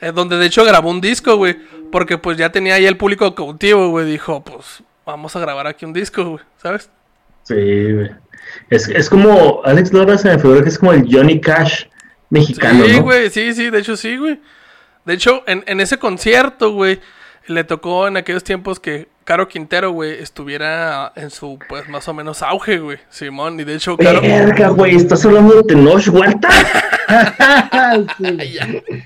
Eh, donde de hecho grabó un disco, güey, porque pues ya tenía ahí el público cautivo, güey, dijo, pues vamos a grabar aquí un disco, güey, ¿sabes? Sí, güey. Es, es como, Alex Lora se me figura que es como el Johnny Cash mexicano, Sí, ¿no? güey, sí, sí, de hecho sí, güey. De hecho, en, en ese concierto, güey, le tocó en aquellos tiempos que Caro Quintero, güey, estuviera en su, pues, más o menos auge, güey, Simón. Y de hecho, Caro... Verga, güey, ¿estás hablando de Tenoch Huerta? Sí.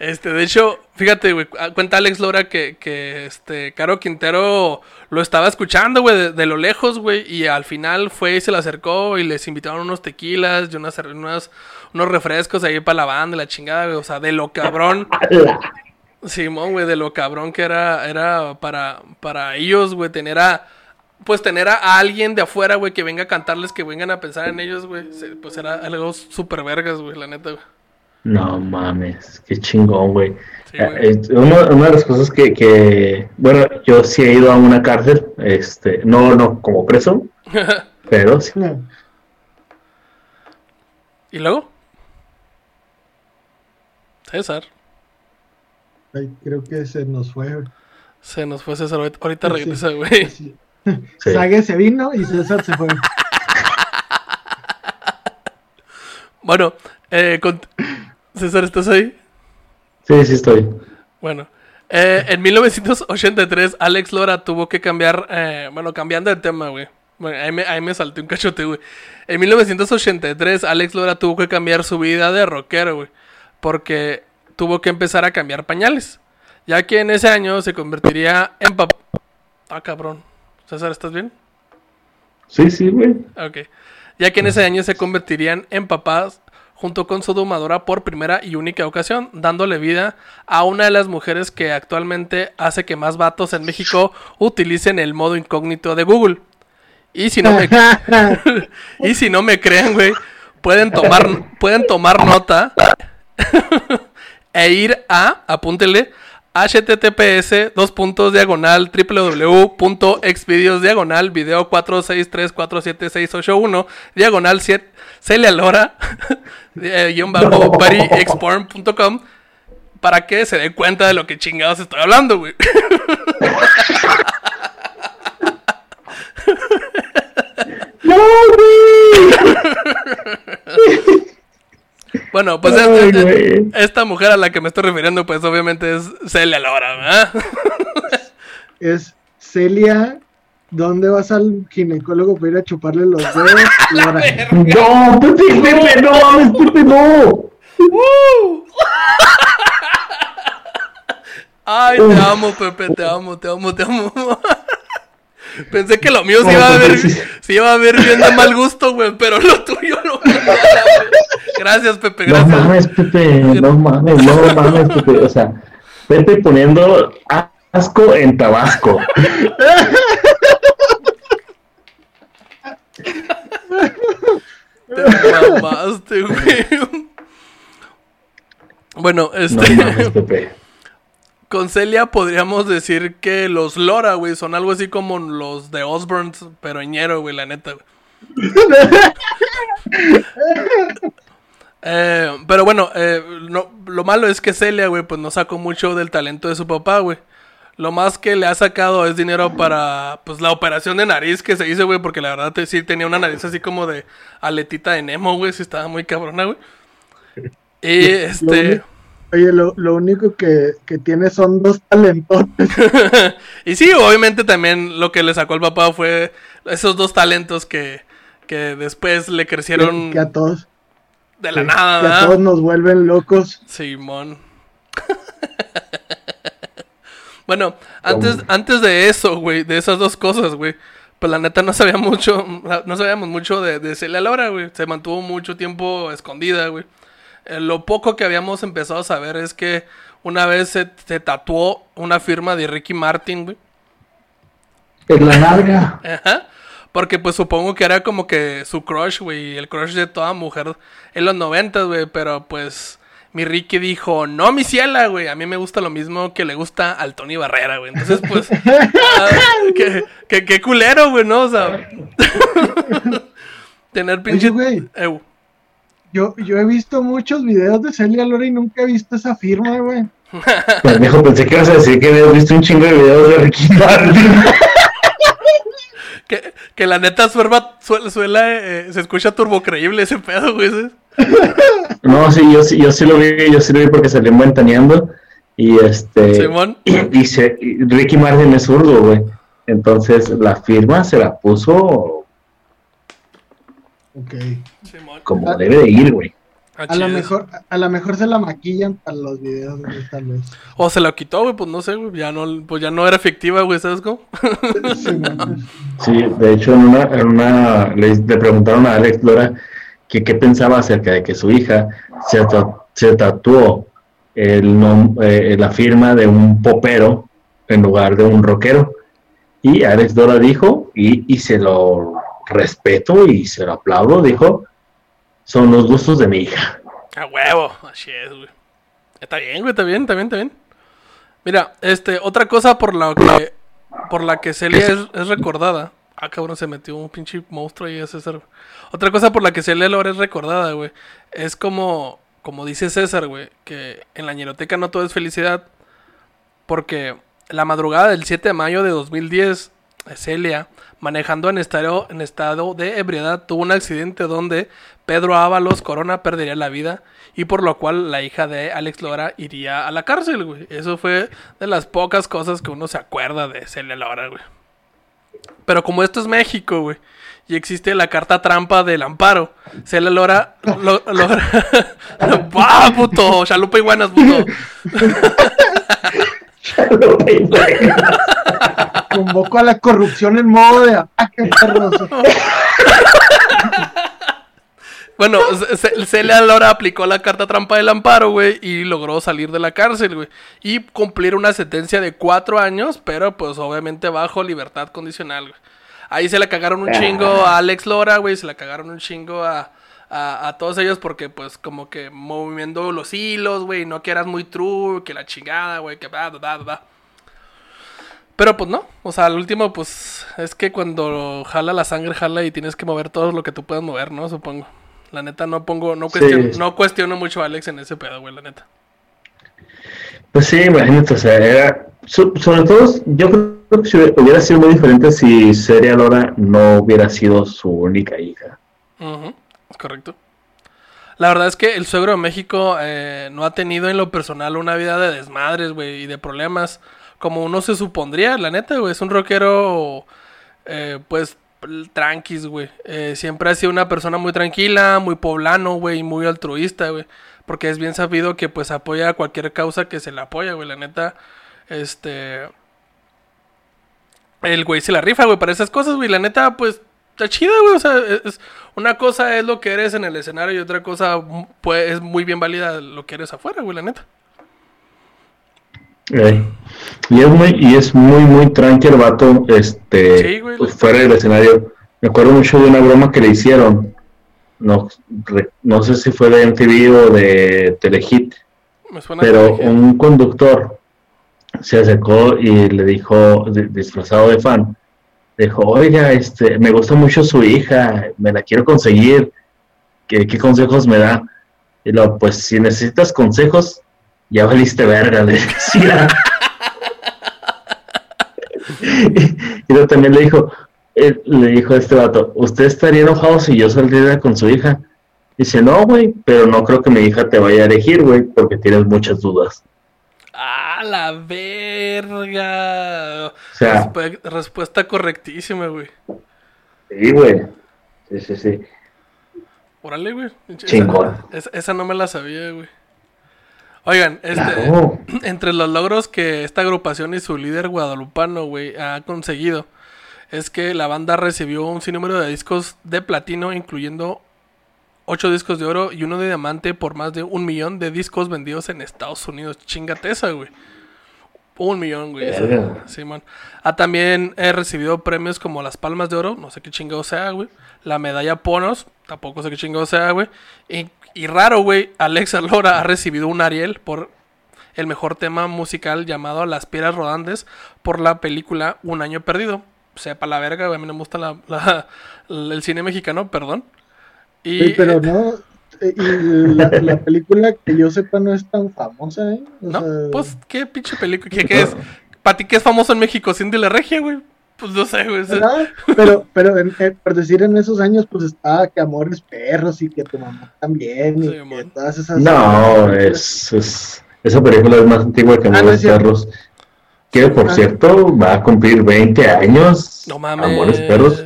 Este, de hecho, fíjate, güey, cu- cuenta Alex Lora que, que este, Caro Quintero lo estaba escuchando, güey, de, de lo lejos, güey, y al final fue y se le acercó y les invitaron unos tequilas y unas, unas- unos refrescos ahí para la banda la chingada, güey, o sea, de lo cabrón. Simón, güey, de lo cabrón que era, era para, para ellos, güey, tener a, pues tener a alguien de afuera, güey, que venga a cantarles, que vengan a pensar en ellos, güey, pues era algo súper vergas, güey, la neta, güey. No mames, qué chingón, güey. Sí. Eh, una, una de las cosas que, que, bueno, yo sí he ido a una cárcel, este, no, no como preso, pero sí. ¿Y luego? César. Ay, creo que se nos fue. Se nos fue César. ahorita- Sí. regresa, güey. Sí. Sí. Sague se vino y César se fue. Bueno, eh, con- César, ¿estás ahí? Sí, sí estoy. Bueno, eh, en 1983 Alex Lora tuvo que cambiar, eh, bueno, cambiando de tema, güey. Bueno, ahí me, ahí me salté un cachote, güey. En 1983 Alex Lora tuvo que cambiar su vida de rockero, güey. Porque tuvo que empezar a cambiar pañales. Ya que en ese año se convertiría en papá... Ah, cabrón. César, ¿estás bien? Sí, sí, güey. Ok. Ya que en ese año se convertirían en papás junto con su domadora por primera y única ocasión, dándole vida a una de las mujeres que actualmente hace que más vatos en México utilicen el modo incógnito de Google. Y si no me, y si no me creen, güey, pueden tomar, pueden tomar nota e ir a, apúntele, https dos puntos diagonal www.xvideos diagonal video 4634761 diagonal 7 Celia Lora eh, guion bajo para que se dé cuenta de lo que chingados estoy hablando, güey. ¡No, güey! Bueno, pues Ay, esta mujer a la que me estoy refiriendo, pues obviamente es Celia Lora, ¿verdad? Es Celia. ¿Dónde vas al ginecólogo para ir a chuparle los dedos? Lora. No, Pepe, Pepe, no mames, Pepe, no. Ay, te amo, Pepe, te amo, te amo, te amo. Pensé que lo mío se No, iba a Pepe, ver, se iba a ver bien de mal gusto, güey, pero lo tuyo lo Gracias, Pepe, No gracias. mames, Pepe, no mames, no mames, Pepe. O sea, Pepe poniendo asco en Tabasco. Te mamaste, güey. Bueno, No este, mames, Pepe. Con Celia podríamos decir que los Lora, güey, son algo así como los de Osborns, pero ñero, güey, la neta, güey. Eh, pero bueno, eh, no- lo malo es que Celia, güey, pues no sacó mucho del talento de su papá, güey. Lo más que le ha sacado es dinero para, pues, la operación de nariz que se hizo, güey, porque la verdad te- sí tenía una nariz así como de aletita de Nemo, güey, sí estaba muy cabrona, güey. Y este... Oye, lo, lo único que, que tiene son dos talentotes. y sí, obviamente también lo que le sacó el papá fue esos dos talentos que, que después le crecieron Que a todos, de la que nada, a ¿verdad? todos nos vuelven locos. Simón. Bueno, antes, antes de eso, güey, de esas dos cosas, güey, pues la neta no sabía mucho, no sabíamos mucho de, de Celia Lora, güey. Se mantuvo mucho tiempo escondida, güey. Eh, lo poco que habíamos empezado a saber es que una vez se, se tatuó una firma de Ricky Martin, güey. En la larga. Ajá. Porque pues supongo que era como que su crush, güey, el crush de toda mujer en los noventas, güey, pero pues mi Ricky dijo, no, mi ciela, güey, a mí me gusta lo mismo que le gusta al Tony Barrera, güey. Entonces, pues, ah, qué, qué- qué culero, güey, ¿no? O sea, tener pinche... güey. Ew. Yo, yo he visto muchos videos de Celia Lora y nunca he visto esa firma, güey. Pendejo, pensé que ibas a decir que habías visto un chingo de videos de Ricky Martin. Que, que la neta suerva, suela, suela, eh, se escucha turbo creíble ese pedo, güey. No, sí, yo, sí- yo sí lo vi, yo sí lo vi porque salió en Ventaneando. Y este. Simón. Y, y se- y Ricky Martin es zurdo, güey. Entonces la firma se la puso Ok. Como debe de ir, güey. Ah, A lo mejor, a lo mejor se la maquillan para los videos, güey, tal vez. O se la quitó, güey, pues no sé, güey. Ya no, pues ya no era efectiva, güey, ¿sabes cómo? Sí, de hecho, en una, en una le, le preguntaron a Alex Lora que qué pensaba acerca de que su hija se, ta- se tatuó el nom- eh, la firma de un popero en lugar de un rockero. Y Alex Lora dijo, y, y se lo respeto y se lo aplaudo, dijo, son los gustos de mi hija. A huevo, así es, güey. Está bien, güey, está bien, está bien, está bien. Mira, este, otra cosa por la que, por la que Celia es, es recordada. Ah, cabrón, se metió un pinche monstruo ahí a César. Otra cosa por la que Celia Lora es recordada, güey. Es como, como dice César, güey, que en la ñeroteca no todo es felicidad. Porque la madrugada del 7 de mayo de 2010, Celia, manejando en estado, en estado de ebriedad, tuvo un accidente donde Pedro Ábalos Corona perdería la vida y por lo cual la hija de Alex Lora iría a la cárcel, güey. Eso fue de las pocas cosas que uno se acuerda de Celia Lora, güey. Pero como esto es México, güey, y existe la carta trampa del amparo, Celia Lora lo- logra... ¡Ah, puto! Chalupa y buenas, puto. Convoco a la corrupción en modo de ataque, perros. Bueno, Ce- Ce- Celia Lora aplicó la carta trampa del amparo, güey, y logró salir de la cárcel, güey. Y cumplir una sentencia de cuatro años, pero pues obviamente bajo libertad condicional, güey. Ahí se le cagaron un chingo a Alex Lora, güey, se le cagaron un chingo a, a, a todos ellos porque pues como que moviendo los hilos, güey, no que eras muy true, que la chingada, güey, que va, va, va. Pero pues no, o sea, al último pues es que cuando jala la sangre, jala y tienes que mover todo lo que tú puedas mover, ¿no? Supongo. La neta no pongo, no Sí. cuestiono, no cuestiono mucho a Alex en ese pedo, güey, la neta. Pues sí, imagínate, o sea, era. so- sobre todo, yo creo que si hubiera- sido muy diferente si Celia Lora no hubiera sido su única hija. Ujú, es correcto. La verdad es que el suegro de México eh, no ha tenido en lo personal una vida de desmadres, güey, y de problemas como uno se supondría, la neta, güey. Es un rockero, eh, pues, tranquis, güey. Eh, siempre ha sido una persona muy tranquila, muy poblano, güey, y muy altruista, güey. Porque es bien sabido que, pues, apoya a cualquier causa que se le apoya, güey. La neta, este... El güey se la rifa, güey, para esas cosas, güey. La neta, pues, está chida, güey. O sea, es, una cosa es lo que eres en el escenario y otra cosa mm, pues, es muy bien válida lo que eres afuera, güey, la neta. Eh, y es muy, y es muy, muy tranqui el vato, este, Sí, güey. pues, fuera del escenario. Me acuerdo mucho de una broma que le hicieron. No, re- no sé si fue de MTV o de Telehit, Me suena pero que- un conductor se acercó y le dijo, di- disfrazado de fan, dijo, oiga, este, me gusta mucho su hija, me la quiero conseguir, ¿qué, qué consejos me da? Y lo, pues si necesitas consejos, ya valiste verga, le decía. y luego también le dijo, él- le dijo a este vato, ¿usted estaría enojado si yo saliera con su hija? Dice, no, güey, pero no creo que mi hija te vaya a elegir, güey, porque tienes muchas dudas. ¡Ah, la verga! O sea, Respu- respuesta correctísima, güey. sí, güey. Sí, sí, sí. Órale, güey. Esa- Chingón. Esa, esa no me la sabía, güey. Oigan, este, Claro. entre los logros que esta agrupación y su líder guadalupano, güey, ha conseguido, es que la banda recibió un sinnúmero de discos de platino, incluyendo ocho discos de oro y uno de diamante por más de un millón de discos vendidos en Estados Unidos. Chingate esa, güey. Un millón, güey. Simón. Ha también he recibido premios como las Palmas de Oro, no sé qué chingado sea, güey. La medalla Ponos, tampoco sé qué chingado sea, güey. Y, y raro, güey, Alexa Lora ha recibido un Ariel por el mejor tema musical llamado Las Piedras Rodantes por la película Un Año Perdido. Sepa la verga, güey, a mí no me gusta la- la- el cine mexicano, perdón. Y, Sí, pero no. eh, Y la, la película que yo sepa no es tan famosa, ¿eh? O ¿No? sea, Pues, ¿qué pinche película? ¿Qué, qué es? ¿Para ti qué es famoso en México? ¿Cindy la Regia, güey? Pues no sé, güey. ajá, pero, pero en- eh, por decir en esos años, pues estaba que Amores Perros y que tu mamá también, y Sí, que mon. todas esas. No, es, es- esa película es más antigua que Ah, no Amores es cierto. Perros. Que por Ah. cierto va a cumplir 20 años. No mames. Amores Perros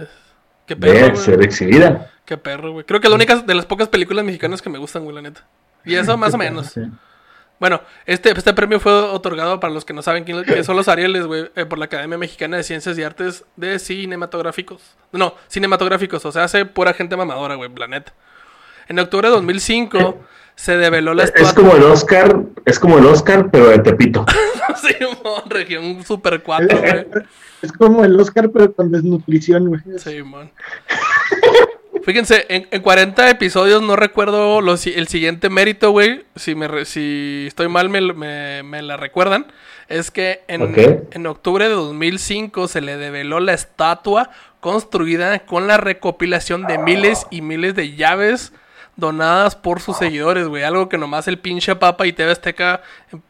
Qué de perro, ser güey. exhibida. Qué perro, güey. Creo que es la única de las pocas películas mexicanas que me gustan, güey, la neta. Y eso más o menos. Sí. Bueno, este, este premio fue otorgado para los que no saben quién, quién son los Arieles, güey, eh, por la Academia Mexicana de Ciencias y Artes de Cinematográficos. No, cinematográficos, o sea, hace pura gente mamadora, güey, la neta. En octubre de 2005 se develó la Es estatua. como el Oscar, es como el Oscar, pero de Tepito. Simón, región Super 4, güey. Es como el Oscar, pero con desnutrición, güey. Simón. Fíjense, en, en 40 episodios no recuerdo el siguiente mérito, güey. Si, me si estoy mal, me, me- me la recuerdan. Es que en, octubre de 2005 se le develó la estatua construida con la recopilación de miles y miles de llaves donadas por sus seguidores, güey. Algo que nomás el pinche Papa y TV Azteca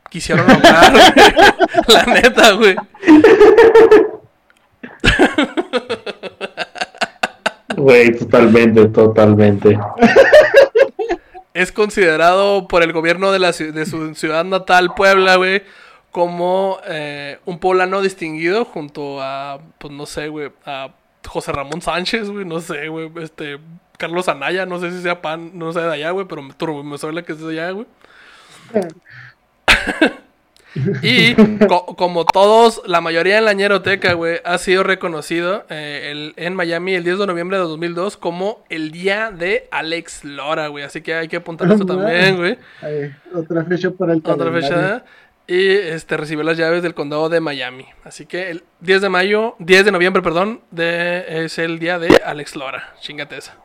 quisieron lograr. La neta, güey. Güey, totalmente, totalmente. es considerado por el gobierno de, la, de su ciudad natal, Puebla, güey, como eh, un poblano distinguido junto a, pues no sé, güey, a José Ramón Sánchez, güey, no sé, güey, este, Carlos Anaya, no sé si sea pan, no sé de allá, güey, pero me, turbo, me suena que es de allá, güey. Y co- como todos, la mayoría en la ñeroteca, güey, ha sido reconocido eh, el- en Miami el 10 de noviembre de 2002 como el día de Alex Lora, güey. Así que hay que apuntar eso Ah, también, güey. Otra fecha para el Otra calendario. fecha. Y este recibió las llaves del condado de Miami. Así que el 10 de mayo, 10 de noviembre, perdón, de, es el día de Alex Lora. Chingate esa.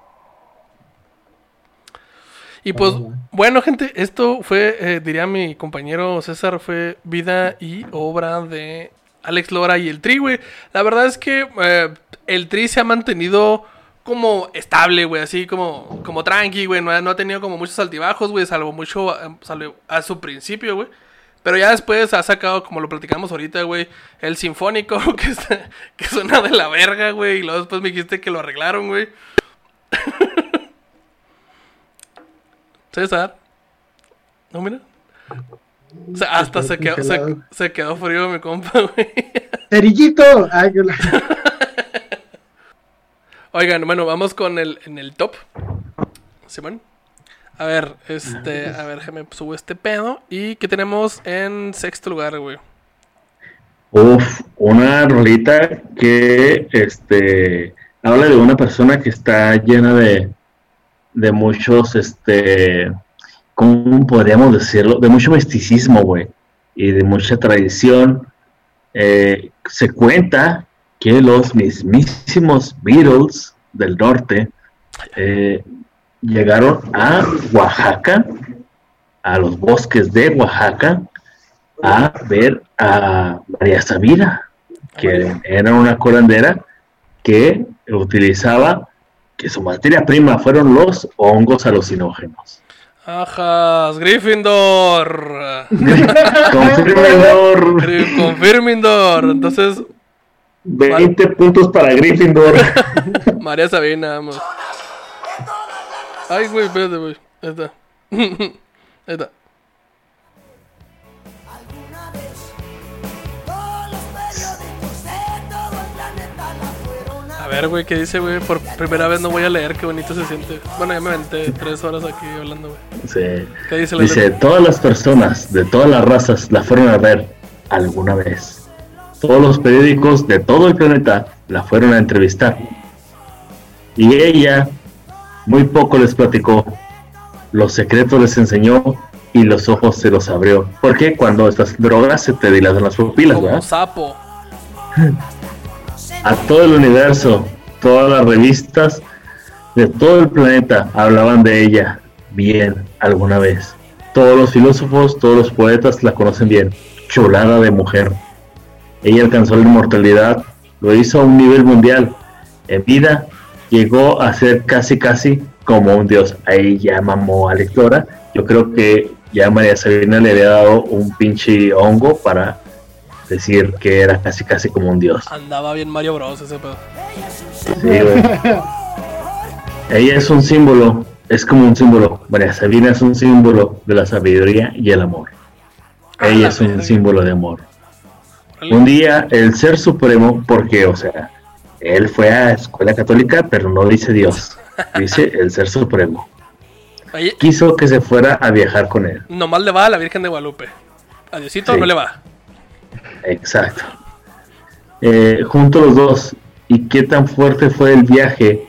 Y pues, bueno, gente, esto fue, eh, diría mi compañero César, fue vida y obra de Alex Lora y el Tri, güey. La verdad es que eh, el Tri se ha mantenido como estable, güey, así como, como tranqui, güey. No, ha- no ha tenido como muchos altibajos, güey, salvo mucho eh, salvo a su principio, güey. Pero ya después ha sacado, como lo platicamos ahorita, güey, el sinfónico, que, está- que suena de la verga, güey. Y luego después me dijiste que lo arreglaron, güey. César. No, mira. O sea, hasta se quedó, se, quedó frío mi compa, güey. ¡Cerillito! Ay, la- Oigan, bueno, vamos con el, en el top. Simón. A ver, este, a ver, déjame subo este pedo. ¿Y qué tenemos en sexto lugar, güey? Uf, una rolita que este habla de una persona que está llena de, de muchos, este, ¿cómo podríamos decirlo? De mucho misticismo, güey, y de mucha tradición. Eh, se cuenta que los mismísimos Beatles del norte eh, llegaron a Oaxaca, a los bosques de Oaxaca, a ver a María Sabina, que era una curandera que utilizaba que su materia prima fueron los hongos alucinógenos. Ajas, Gryffindor. Confirmador, Gry- Confirmindor. Entonces, 20 puntos para Gryffindor. María Sabina, vamos. Ay, güey, espérate, güey. Ahí está. Ahí está. Ver, güey, ¿qué dice, güey? Por primera vez no voy a leer, qué bonito se siente. Bueno, ya me aventé tres horas aquí hablando, güey. Sí. ¿Qué dice la Dice, todas las personas de todas las razas la fueron a ver alguna vez. Todos los periódicos de todo el planeta la fueron a entrevistar. Y ella muy poco les platicó, los secretos les enseñó y los ojos se los abrió. Porque cuando estas drogas se te dilatan las pupilas, Como ¿verdad? sapo. A todo el universo, todas las revistas de todo el planeta hablaban de ella bien alguna vez. Todos los filósofos, todos los poetas la conocen bien. Chulada de mujer. Ella alcanzó la inmortalidad, lo hizo a un nivel mundial. En vida llegó a ser casi casi como un dios. Ahí ya mamó a lectora. Yo creo que ya María Sabina le había dado un pinche hongo para decir que era casi casi como un dios. Andaba bien Mario Bros ese pedo. Sí, güey. Ella es un símbolo, es como un símbolo. María Sabina es un símbolo de la sabiduría y el amor. Ah, Ella la es un símbolo de amor. Un día el ser supremo, porque, o sea, él fue a escuela católica, pero no dice Dios, dice el ser supremo. Oye, Quiso que se fuera a viajar con él. nomás le va a la Virgen de Guadalupe. Adiosito Sí. no le va. Exacto. Eh, juntos los dos. ¿Y qué tan fuerte fue el viaje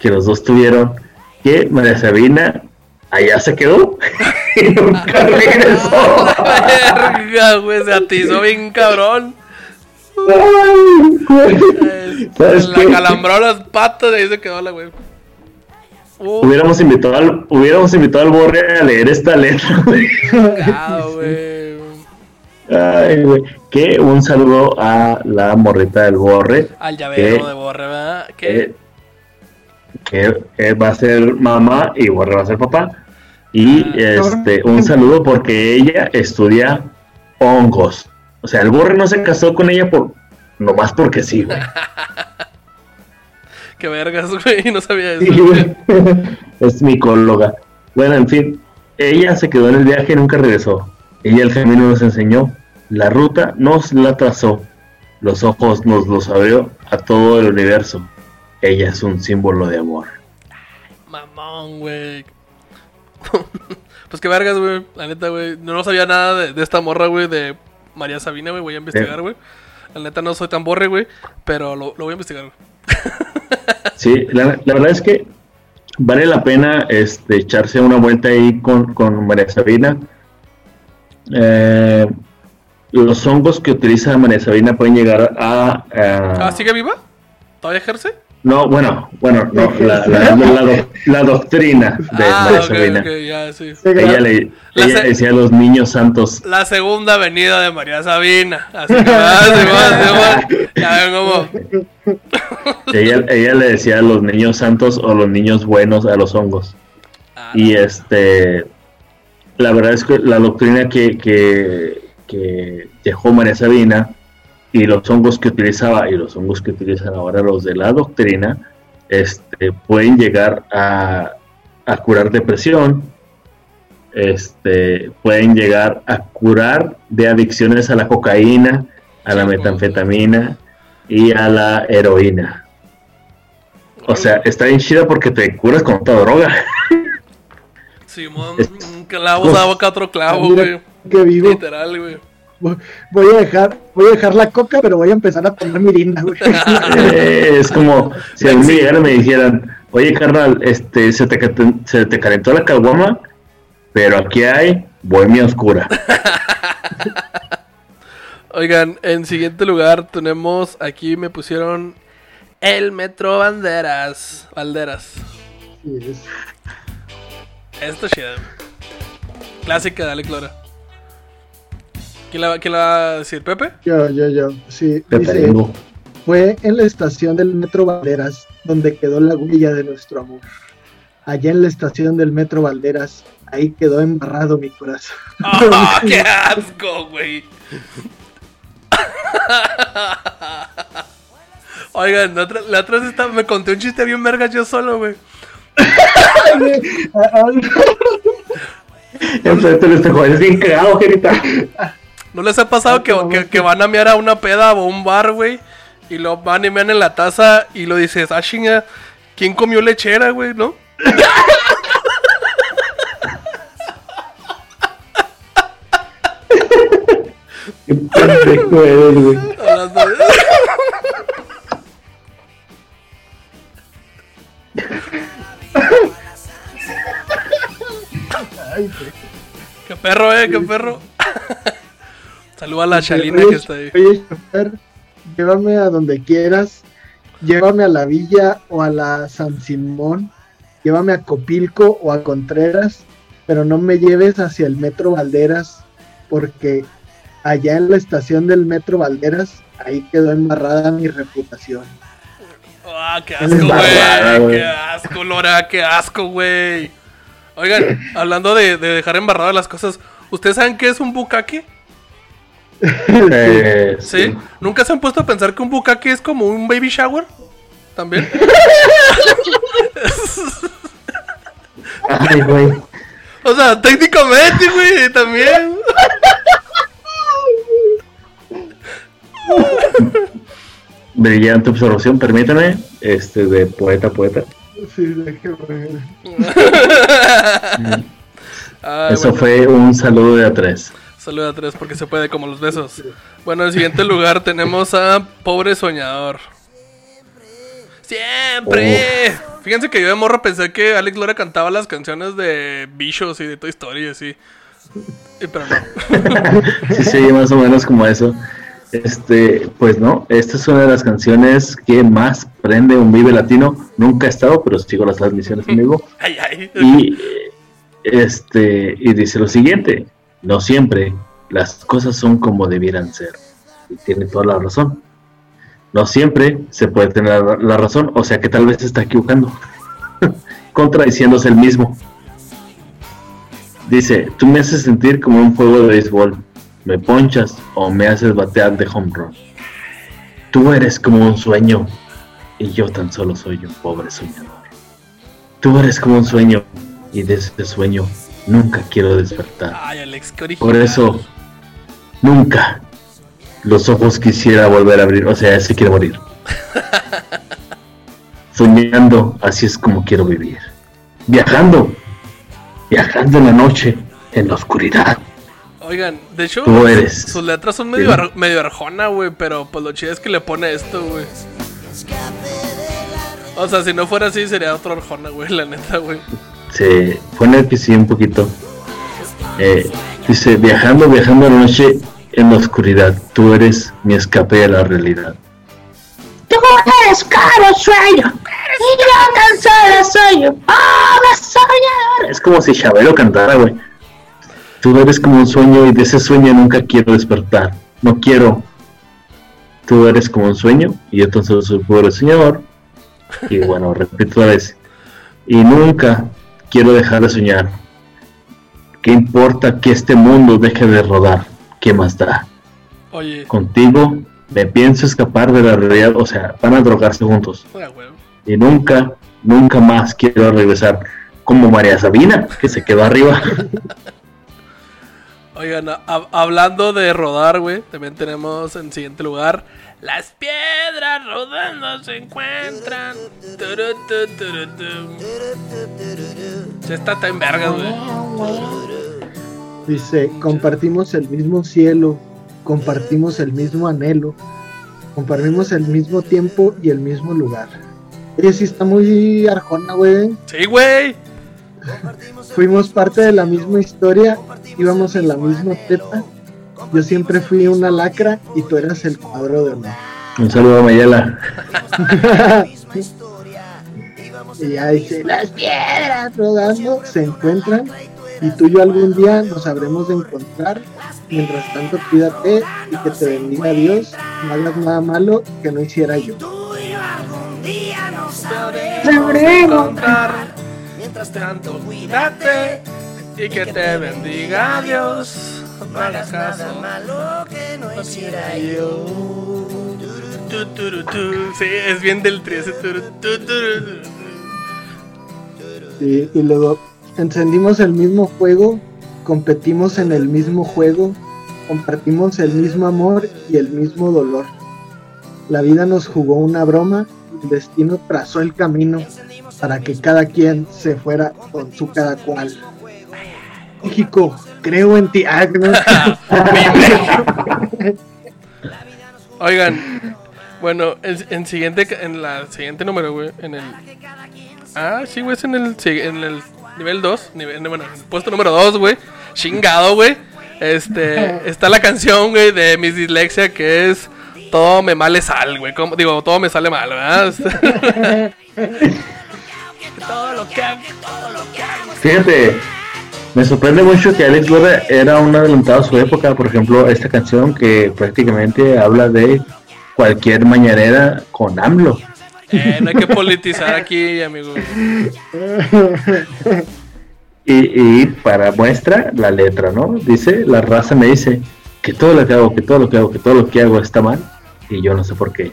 que los dos tuvieron? Que María Sabina allá se quedó y nunca regresó. Verga, güey, se atizó bien cabrón. Ay, ¿Sabes la qué? calambró las patas y ahí se quedó la güey. Uh, Hubiéramos invitado al, hubiéramos invitado al Borre a leer esta letra. güey. ah, güey. Ay, güey. Que un saludo a la morrita del Borre. Al llavero ¿Qué? de Borre, ¿verdad? Eh, que eh, va a ser mamá y Borre va a ser papá. Y Ah. este, un saludo porque ella estudia hongos. O sea, el Borre no se casó con ella por nomás porque sí, güey. Qué vergas, güey, no sabía eso. Sí, es micóloga. Bueno, en fin, ella se quedó en el viaje y nunca regresó. Ella el camino nos enseñó, la ruta nos la trazó, los ojos nos los abrió a todo el universo. Ella es un símbolo de amor. Mamón, güey. pues qué vergas, güey. La neta, güey. No, no sabía nada de, de esta morra, güey, de María Sabina, güey. Voy a investigar, Eh. güey. La neta no soy tan borre, güey. Pero lo, lo voy a investigar, güey. Sí, la, la verdad es que vale la pena este, echarse una vuelta ahí con, con María Sabina. Eh, los hongos que utiliza María Sabina pueden llegar a... a- Ah, ¿sigue viva? ¿Todavía ejerce? No, bueno, bueno, no, la, la- la doc- la doctrina de ah, María ok, Sabina. ok, ya, sí. Ella le, La ella decía a los niños santos. La segunda venida de María Sabina. Así que, Simón, Simón. Ya ven cómo. Ella, ella le decía a los niños santos o los niños buenos a los hongos. Ah, Y este, la verdad es que la doctrina que, que, que dejó María Sabina y los hongos que utilizaba y los hongos que utilizan ahora los de la doctrina, este, pueden llegar a, a curar depresión, este, pueden llegar a curar de adicciones a la cocaína, a la metanfetamina y a la heroína. O sea, está bien chida porque te curas con otra droga. Simón, un clavo da boca a otro clavo, güey. que vivo. Literal, güey. Voy a dejar, voy a dejar la coca, pero voy a empezar a tomar mirinda, güey. Eh, es como si a mí me llegaran me dijeran, oye carnal, este, se te, ca- se te calentó la caguama, pero aquí hay bohemia oscura. Oigan, en siguiente lugar tenemos aquí me pusieron el Metro Banderas. Banderas. Sí, es- Esto es chida. Clásica, dale Clora. ¿Quién la, quién la va a decir? ¿Pepe? Yo, yo, yo. Sí, Te dice, fue en la estación del Metro Valderas donde quedó la huella de nuestro amor. Allá en la estación del Metro Valderas, ahí quedó embarrado mi corazón. ¡Ah, ¡Qué asco, güey! Oigan, la otra, la otra vez me conté un chiste bien verga yo solo, güey. Enfrente del espejo, es bien cagado. ¿No les ha pasado que, que- que van a mear a una peda o un bar, güey? Y lo van y mean en la taza y lo dices, ah, chinga, ¿quién comió lechera, güey, no? Qué pendejo eres, güey. De- Qué perro, eh, qué perro. Saluda a la Chalina que está ahí. Oye, chofer, llévame a donde quieras. Llévame a la villa o a la San Simón. Llévame a Copilco o a Contreras. Pero no me lleves hacia el Metro Valderas. Porque allá en la estación del Metro Valderas, ahí quedó embarrada mi reputación. Ah, qué asco, güey. Qué asco, Lora, qué asco, güey. Oigan, hablando de, de dejar embarradas las cosas, ¿ustedes saben qué es un bucaque? Eh, ¿Sí? ¿Nunca se han puesto a pensar que un bucaque es como un baby shower? ¿También? Ay, güey. O sea, técnicamente, güey, también. Brillante observación, permítame. Este, de poeta a poeta. Sí. Ay, Eso bueno, fue un saludo de a tres. Saluda a tres porque se puede como los besos. Bueno, en el siguiente lugar tenemos a Pobre Soñador. ¡Siempre! Fíjense que yo de morro pensé que Alex Lora cantaba las canciones de Bichos y de Toy Story y así. Y, pero no. Sí, sí, más o menos como eso. Este, pues no, esta es una de las canciones que más prende un Vive Latino. Nunca he estado, pero sigo las transmisiones en vivo. Y este, y dice lo siguiente: No siempre las cosas son como debieran ser. Y tiene toda la razón. No siempre se puede tener la, la razón, o sea que tal vez se está equivocando, contradiciéndose el mismo. Dice: Tú me haces sentir como un juego de béisbol, me ponchas o me haces batear de home run. Tú eres como un sueño y yo tan solo soy un pobre soñador. Tú eres como un sueño y de ese sueño nunca quiero despertar. Ay, Alex, qué original. Por eso, nunca los ojos quisiera volver a abrir. O sea, se quiere morir. Soñando, así es como quiero vivir. Viajando, viajando en la noche, en la oscuridad. Oigan, de hecho, Tú eres. sus letras son medio, ar- medio arjona, güey, pero pues lo chido es que le pone esto, güey. O sea, si no fuera así, sería otro arjona, güey, la neta, güey. Se pone que sí un poquito. Eh, dice, viajando, viajando la noche, en la oscuridad. Tú eres mi escape de la realidad. Tú eres como sueño. Y yo tan solo soy un pobre soñador. Es como si Chabelo cantara, güey. Tú eres como un sueño y de ese sueño nunca quiero despertar. No quiero. Tú eres como un sueño y solo soy pobre soñador. Y bueno, repito otra vez. Y nunca quiero dejar de soñar. ¿Qué importa que este mundo deje de rodar? ¿Qué más da? Oye, Contigo me pienso escapar de la realidad, o sea, van a drogarse juntos. Y nunca, nunca más quiero regresar como María Sabina, que se quedó arriba. Oigan, hablando de rodar, güey, también tenemos en siguiente lugar Las piedras rodando se encuentran. Sí, está está en vergas, güey. Dice, compartimos el mismo cielo, compartimos el mismo anhelo, compartimos el mismo tiempo y el mismo lugar. Oye, sí está muy arjona, güey. Sí, güey. Fuimos parte de la misma historia, íbamos en la misma tepa. Yo siempre fui una lacra y tú eras el cuadro de honor. Un saludo a Mayela. y ya dice, las piedras rodando se encuentran y tú y yo algún día nos habremos de encontrar. Mientras tanto, cuídate y que te bendiga Dios. No hagas nada malo que no hiciera yo. encontrar. Mientras tanto, cuídate y que te bendiga Dios. No hagas caso. No hiciera yo. Sí, es bien del tri ese turu, tu, turu, tu. Sí, y luego encendimos el mismo fuego, competimos en el mismo juego, compartimos el mismo amor y el mismo dolor. La vida nos jugó una broma, el destino trazó el camino para que cada quien se fuera con su cada cual. México, creo en ti. Ah. Oigan, bueno, en, en siguiente, en la siguiente número, güey, en el... Ah, sí, güey, es en el, en el nivel 2, nivel, bueno, en el puesto número 2, güey, chingado, güey. Este, está la canción, güey, de Miss Dislexia que es Todo me male sal, güey. como- Digo, todo me sale mal, ¿verdad? todo lo que hago, todo lo que hago. Fíjate, me sorprende mucho que Alex Lora era un adelantado a su época. Por ejemplo, esta canción que prácticamente habla de cualquier mañanera con AMLO. Eh, no hay que politizar aquí, amigo. Y, y para muestra la letra, ¿no? Dice, la raza me dice que todo lo que hago, que todo lo que hago, que todo lo que hago está mal. Y yo no sé por qué.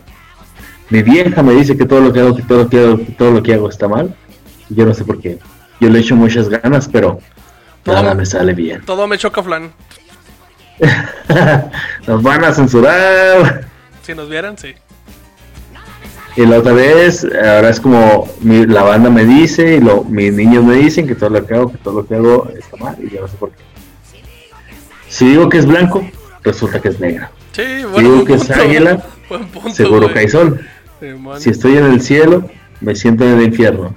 Mi vieja me dice que todo lo que hago, que todo lo que hago, que todo lo que hago está mal. Yo no sé por qué. Yo le echo muchas ganas, pero Todo- nada me sale bien. Todo me choca, flan. Nos van a censurar. Si nos vieran, sí. Y la otra vez, ahora es como mi- la banda me dice y lo, mis niños me dicen que todo lo que hago, que todo lo que hago está mal y yo no sé por qué. Si digo que es blanco, resulta que es negro. Sí, Si digo que es águila, punto, seguro güey. que hay sol. Si estoy en el cielo, me siento en el infierno.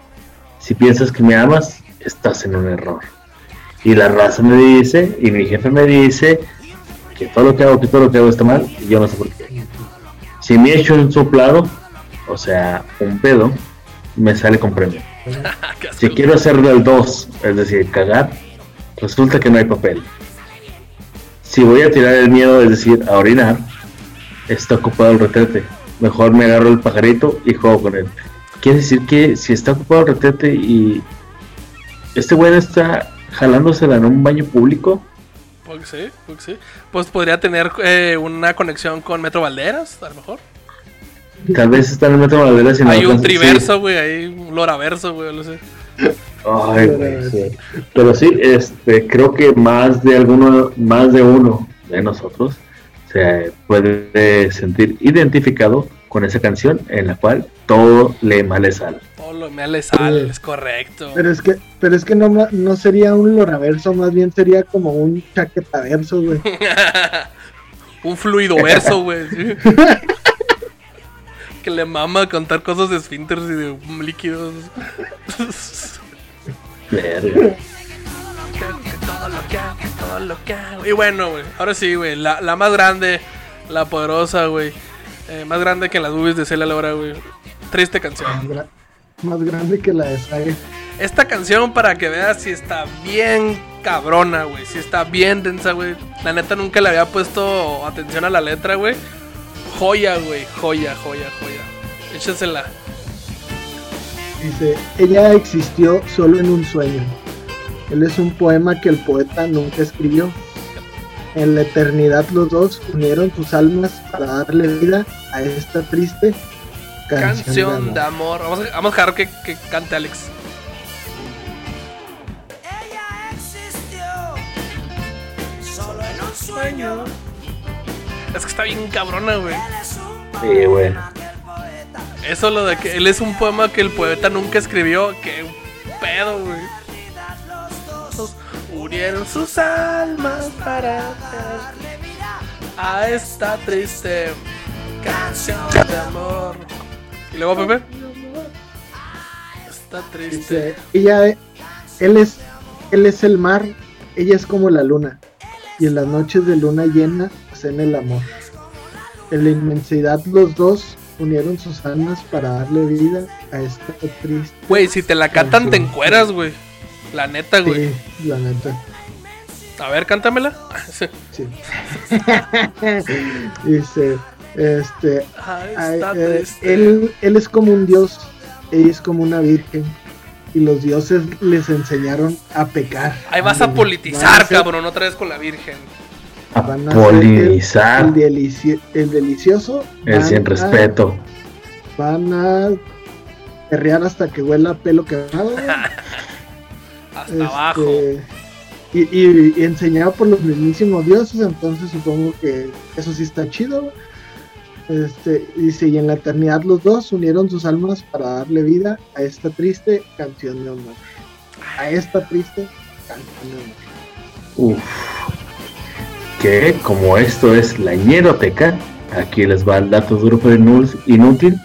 Si piensas que me amas, estás en un error. Y la raza me dice, y mi jefe me dice, que todo lo que hago, que todo lo que hago está mal, y yo no sé por qué. Si me echo un soplado, o sea, un pedo, me sale con premio. Si quiero hacer del 2, es decir, cagar, resulta que no hay papel. Si voy a tirar el miedo, es decir, a orinar, está ocupado el retrete. Mejor me agarro el pajarito y juego con él. Quiere decir que si está ocupado el retrete y este güey está jalándosela en un baño público, Pues sí, pues sí. Pues podría tener eh, una conexión con Metro Valderas, a lo mejor. tal vez está en el metro Valderas y no Hay un triverso, güey, hay un loraverso, güey, no sé. Sí. Ay, güey, sí. Pero sí, este, creo que más de alguno, más de uno de nosotros se puede sentir identificado con esa canción en la cual todo le male sal. Todo lo me le sal, es correcto. Pero es que, pero es que no, no sería un loraverso, más bien sería como un chaquetaverso, güey. un fluido verso, güey. sí. que le mama contar cosas de esfínteres y de líquidos. Verga. todo lo que hago, todo lo que hago. Y bueno, güey, ahora sí, güey, la, la más grande, la poderosa, güey. Eh, más grande que las boobies de Celia Laura, güey. Triste Más, canción. gra- más grande que la de Saga. Esta canción, para que veas si está bien cabrona, güey. Si está bien densa, güey. La neta nunca le había puesto atención a la letra, güey. Joya, güey. Joya, joya, joya. Échasela. Dice, ella existió solo en un sueño. Él es un poema que el poeta nunca escribió. En la eternidad los dos unieron sus almas para darle vida a esta triste canción, Canción de de amor. Vamos a, vamos a dejar que, que cante Alex. Ella existió solo en un sueño. Es que está bien cabrona, güey. Él es un Sí, güey. poema que el poeta Eso lo de que él es un poema que el poeta nunca escribió. Qué pedo, güey. Vida Unieron sus almas para darle a esta triste canción de amor. Y luego, Pepe. Está triste. Dice, ella, él es, él es el mar, ella es como la luna. Y en las noches de luna llena hacen el amor. En la inmensidad los dos unieron sus almas para darle vida a esta triste. Güey, si te la cantan, te encueras, güey. La neta, güey. Sí, la neta. A ver, cántamela. Sí. Dice, este, Ah, ay, está eh, triste. él, él es como un dios, ella es como una virgen. Y los dioses les enseñaron a pecar. Ahí vas a politizar, ser- cabrón, otra vez con la Virgen. van a ser el- Apolizar El, delici- el delicioso. el sin a- respeto. van a perrear hasta que huela a pelo quemado. Hasta este, abajo. Y, enseñado por los mismísimos dioses, entonces supongo que eso sí está chido. Este, dice, y en la eternidad los dos unieron sus almas para darle vida a esta triste canción de honor. A esta triste canción de honor. Uf. Que como esto es la ñeroteca, aquí les va el dato duro pero inú- inútil.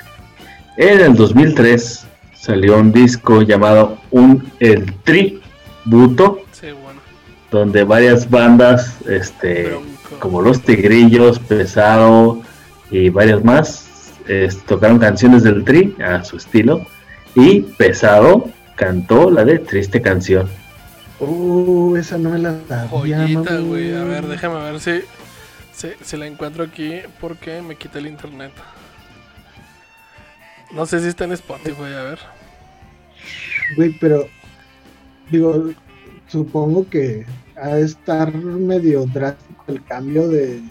En el 2003 salió un disco llamado Un El Tributo. Donde varias bandas, este, como Los Tigrillos, Pesado y varias más, es- tocaron canciones del Tri a su estilo. Y Pesado cantó la de Triste Canción. Uh, esa no me la sabía, Joyita, güey. A ver, déjame ver si, si, si la encuentro aquí porque me quita el internet. No sé si está en Spotify, a ver. Güey, pero digo, supongo que ha de estar medio drástico el cambio de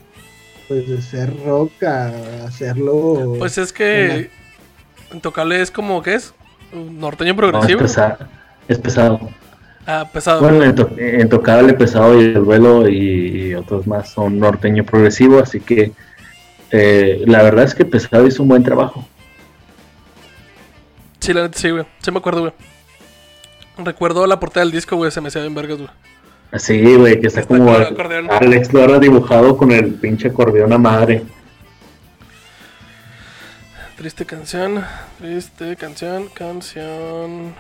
pues de ser rock a hacerlo Pues es que Intocable es como que es un norteño No, es, progresivo. pesa- es pesado. ah, pesado. Bueno, en, to- en Tocable, Pesado y El Vuelo y, y otros más son norteño progresivo, así que eh, la verdad es que Pesado hizo un buen trabajo. Sí, la neta sí, güey. Sí me acuerdo, güey. Recuerdo la portada del disco, güey. Se me hacía bien vergas, güey. Así, güey, que está, Está como acordeón. Alex Lora dibujado con el pinche acordeón a madre. Triste canción. Triste canción. Canción.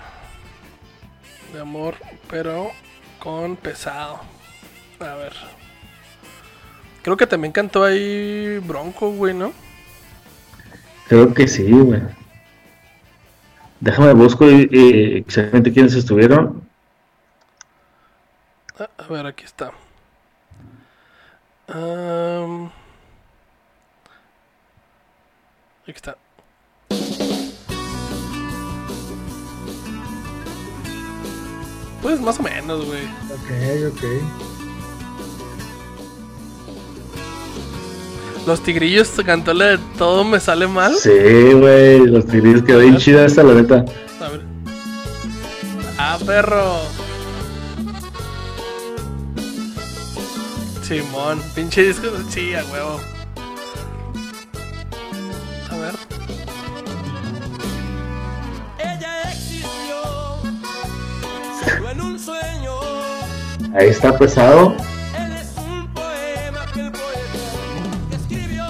De amor, pero con pesado. A ver. Creo que también cantó ahí Bronco, güey, ¿no? Creo que sí, güey. Déjame busco exactamente quiénes estuvieron. A ver, aquí está. Aquí está. Pues más o menos, güey. Ok, ok. Los tigrillos cantó la de todo me sale mal. Sí, güey, los tigrillos quedó bien chida esta, la neta. A ver. Ah, perro. Simón, pinche disco. Sí, a huevo. A ver. Ella existió, solo en un sueño. Ahí está pesado. Él es un poema que el poeta escribió.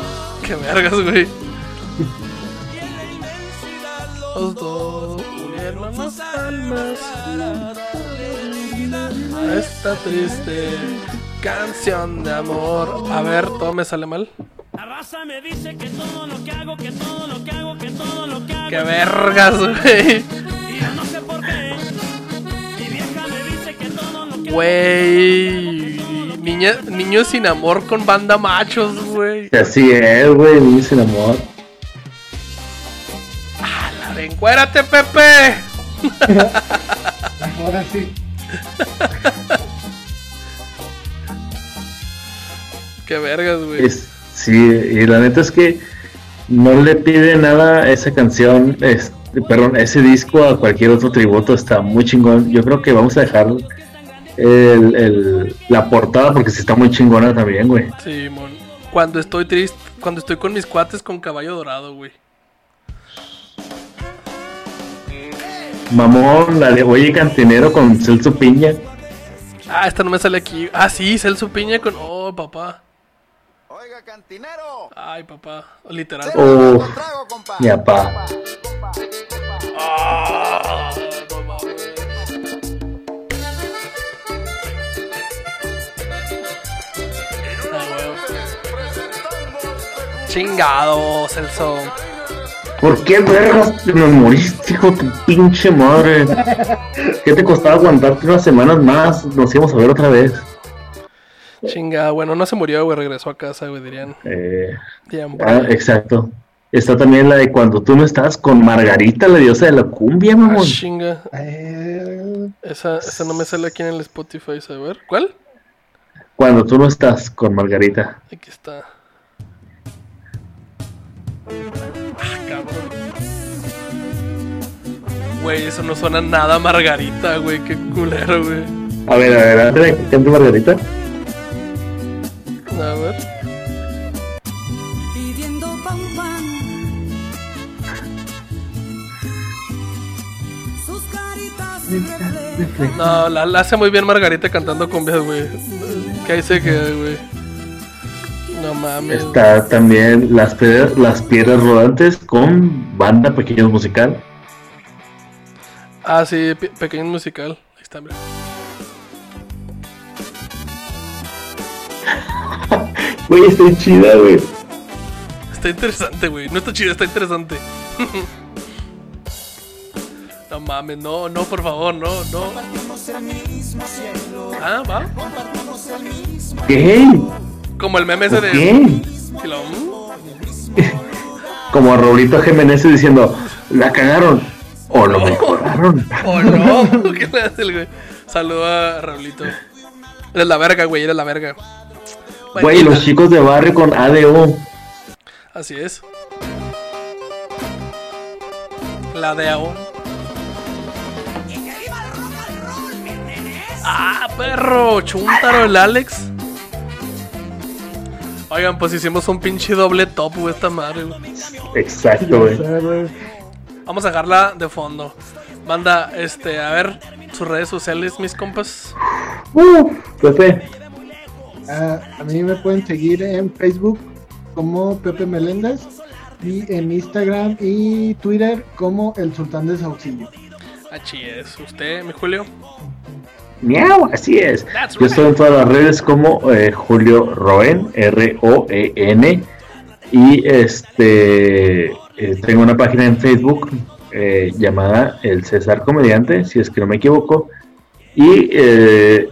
Qué vergas, güey. Y en la inmensidad los Los dos unieron sus almas a esta triste canción de amor. A ver, todo me sale mal. La raza me dice que todo lo que hago, que todo lo que hago, que todo lo que hago. Qué vergas, güey. Y yo no sé por qué. Mi vieja me dice que todo lo que hago. Güey. Niña, niños sin amor con banda machos, güey. Así es, güey, niños sin amor. A ver, encuérate, Pepe. Ahora sí. Qué vergas, güey. Es- sí, y la neta es que no le pide nada a esa canción, es- perdón, ese disco a cualquier otro tributo, está muy chingón. Yo creo que vamos a dejar el- el- la portada porque sí está muy chingona también, güey. Sí, mon. Cuando estoy triste, cuando estoy con mis cuates con caballo dorado, güey. Mamón, la de Oye Cantinero con Celso Piña. Ah, esta no me sale aquí. Ah, sí, Celso Piña con. Oh, papá. Oiga, cantinero. Ay, papá. Literal. Trago, compa. Mi papá. Ah, no mames. Huevo. Chingado, Celso. ¿Por qué vergas te me moriste, hijo de tu pinche madre? ¿Qué te costaba aguantarte unas semanas más? Nos íbamos a ver otra vez. Chingado. Bueno, no se murió, güey. Regresó a casa, güey, dirían. Eh, Dirían, ah, exacto. Está también la de cuando tú no estás con Margarita, la diosa de la cumbia, Ah, mamón. chinga. Eh, Esa, esa no me sale aquí en el Spotify, a ver. ¿Cuál? Cuando tú no estás con Margarita. Aquí está. Ah, cabrón. Güey, eso no suena nada a Margarita, güey. Qué culero, güey. A ver, a ver, antes de que cante Margarita. A ver. pidiendo pam, pam. Sus caritas reflejan. No, la, la hace muy bien Margarita cantando cumbias, güey. Que ahí se queda, güey. No mames. Está también las piedras, las piedras rodantes con banda pequeños musical. Ah, sí, pe- pequeño musical. Ahí está, mira. Güey, está chida, güey. Está interesante, güey. No está chido, está interesante. no mames, no, no, por favor, no, no. Ah, va. ¿Qué? Como el meme ese ¿Por de. qué? Como a Raulito Jiménez diciendo, la cagaron o lo mejoraron. Oh no, ¿qué le hace el güey? Saluda a Raulito. Eres la verga, güey, eres la verga. Güey, Bueno, los chicos de barrio con ADO. Así es. La de AO. Ah, perro, chúntaro el Alex. Oigan, pues hicimos un pinche doble top, güey, esta madre, güey. Exacto, güey. Vamos a dejarla de fondo. Manda, este, a ver, sus redes sociales, mis compas. Uh, Pepe. Ah, a mí me pueden seguir en Facebook como Pepe Meléndez y en Instagram y Twitter como el Sultán de Saucillo. Así es. ¿Usted, mi Julio? Miau, así es. That's Yo estoy en todas las redes como eh, Julio Roen, R-O-E-N. Y este eh, tengo una página en Facebook eh, llamada El César Comediante, si es que no me equivoco. Y eh,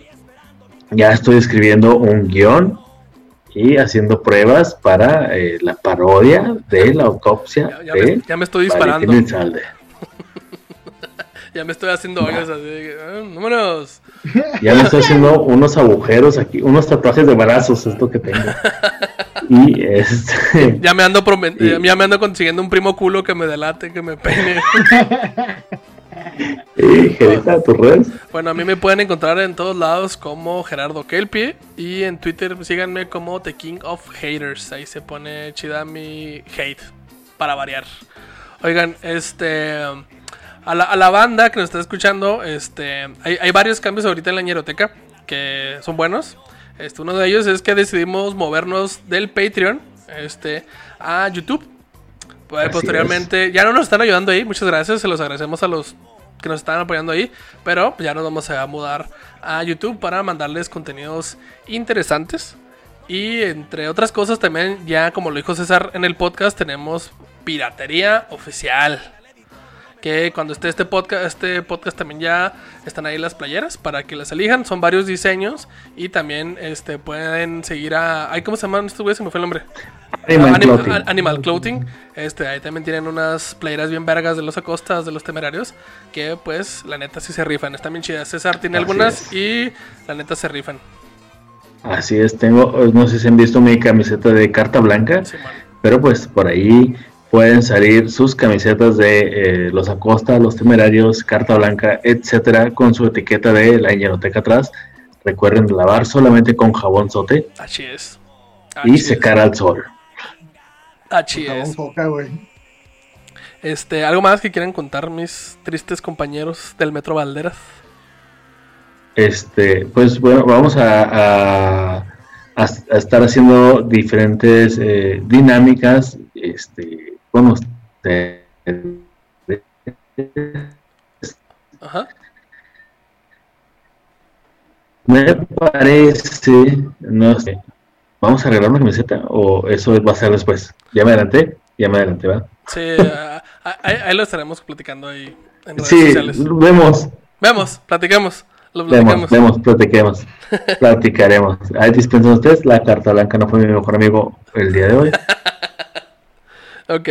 ya estoy escribiendo un guion y haciendo pruebas para eh, la parodia de la autopsia Ya, ya de me, ya me estoy disparando. Ya me estoy haciendo hoyos así. ah, vámonos. Ya me estoy haciendo unos agujeros aquí, unos tatuajes de brazos, es lo que tengo. Y este. Ya me ando Y- ya me ando consiguiendo un primo culo que me delate, que me peine. Gerita, tus redes. bueno, a mí me pueden encontrar en todos lados como Gerardo Kelpie y en Twitter síganme como The King of Haters. Ahí se pone chida mi hate para variar. Oigan, este a la, a la banda que nos está escuchando, este hay, hay varios cambios ahorita en la ñeroteca que son buenos. Este, uno de ellos es que decidimos movernos del Patreon este, a YouTube. Pues, Así posteriormente, ya no nos están ayudando ahí, muchas gracias, se los agradecemos a los que nos están apoyando ahí, pero ya nos vamos a mudar a YouTube para mandarles contenidos interesantes. Y entre otras cosas también, ya como lo dijo César en el podcast, tenemos piratería oficial. Que cuando esté este podcast, este podcast también ya están ahí las playeras para que las elijan. Son varios diseños y también este pueden seguir a... Ay, ¿Cómo se llaman estos güeyes? Se me fue el nombre. Animal Anim- Clothing. a- Animal Clothing. Este, ahí también tienen unas playeras bien vergas de los acostas, de los temerarios. Que pues, la neta sí se rifan. Están bien chidas. César tiene Así algunas es. y la neta se rifan. Así es, tengo, no sé si han visto mi camiseta de carta blanca, pero pues por ahí pueden salir sus camisetas de eh, los Acosta, los Temerarios, carta blanca, etcétera, con su etiqueta de la ñeroteca atrás. Recuerden lavar solamente con jabón sote Así es. y es. secar al sol. Así es. foca, güey. Este, ¿algo más que quieran contar mis tristes compañeros del Metro Valderas? Este, pues bueno, vamos a, a- a- a estar haciendo diferentes eh, dinámicas este, con ustedes. Ajá. Me parece, no sé, vamos a arreglar una camiseta o eso va a ser después. Ya me adelanté, ya me adelanté, ¿va? Sí, ah, ah, ahí, ahí lo estaremos platicando ahí en redes Sí, sociales. vemos, Vemos, platicamos. Lo vemos, platicamos. vemos, platiquemos, platicaremos. Ahí dispensen ustedes, la carta blanca no fue mi mejor amigo el día de hoy. Ok.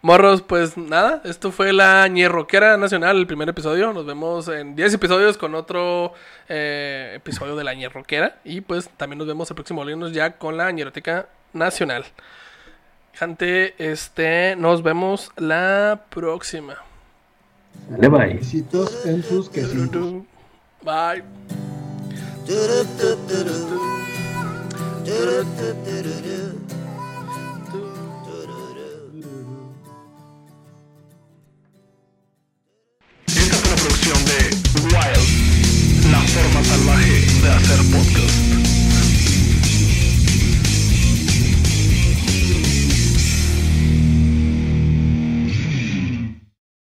Morros, pues nada, esto fue la Ñerroquera Nacional, el primer episodio. Nos vemos en 10 episodios con otro eh, episodio de la Ñerroquera. Y pues también nos vemos el próximo lunes ya con la Ñeroteca Nacional. Gente, este, nos vemos la próxima. Dale, bye. Besitos en sus quesitos. Bye. de Wild, la forma salvaje de hacer podcast.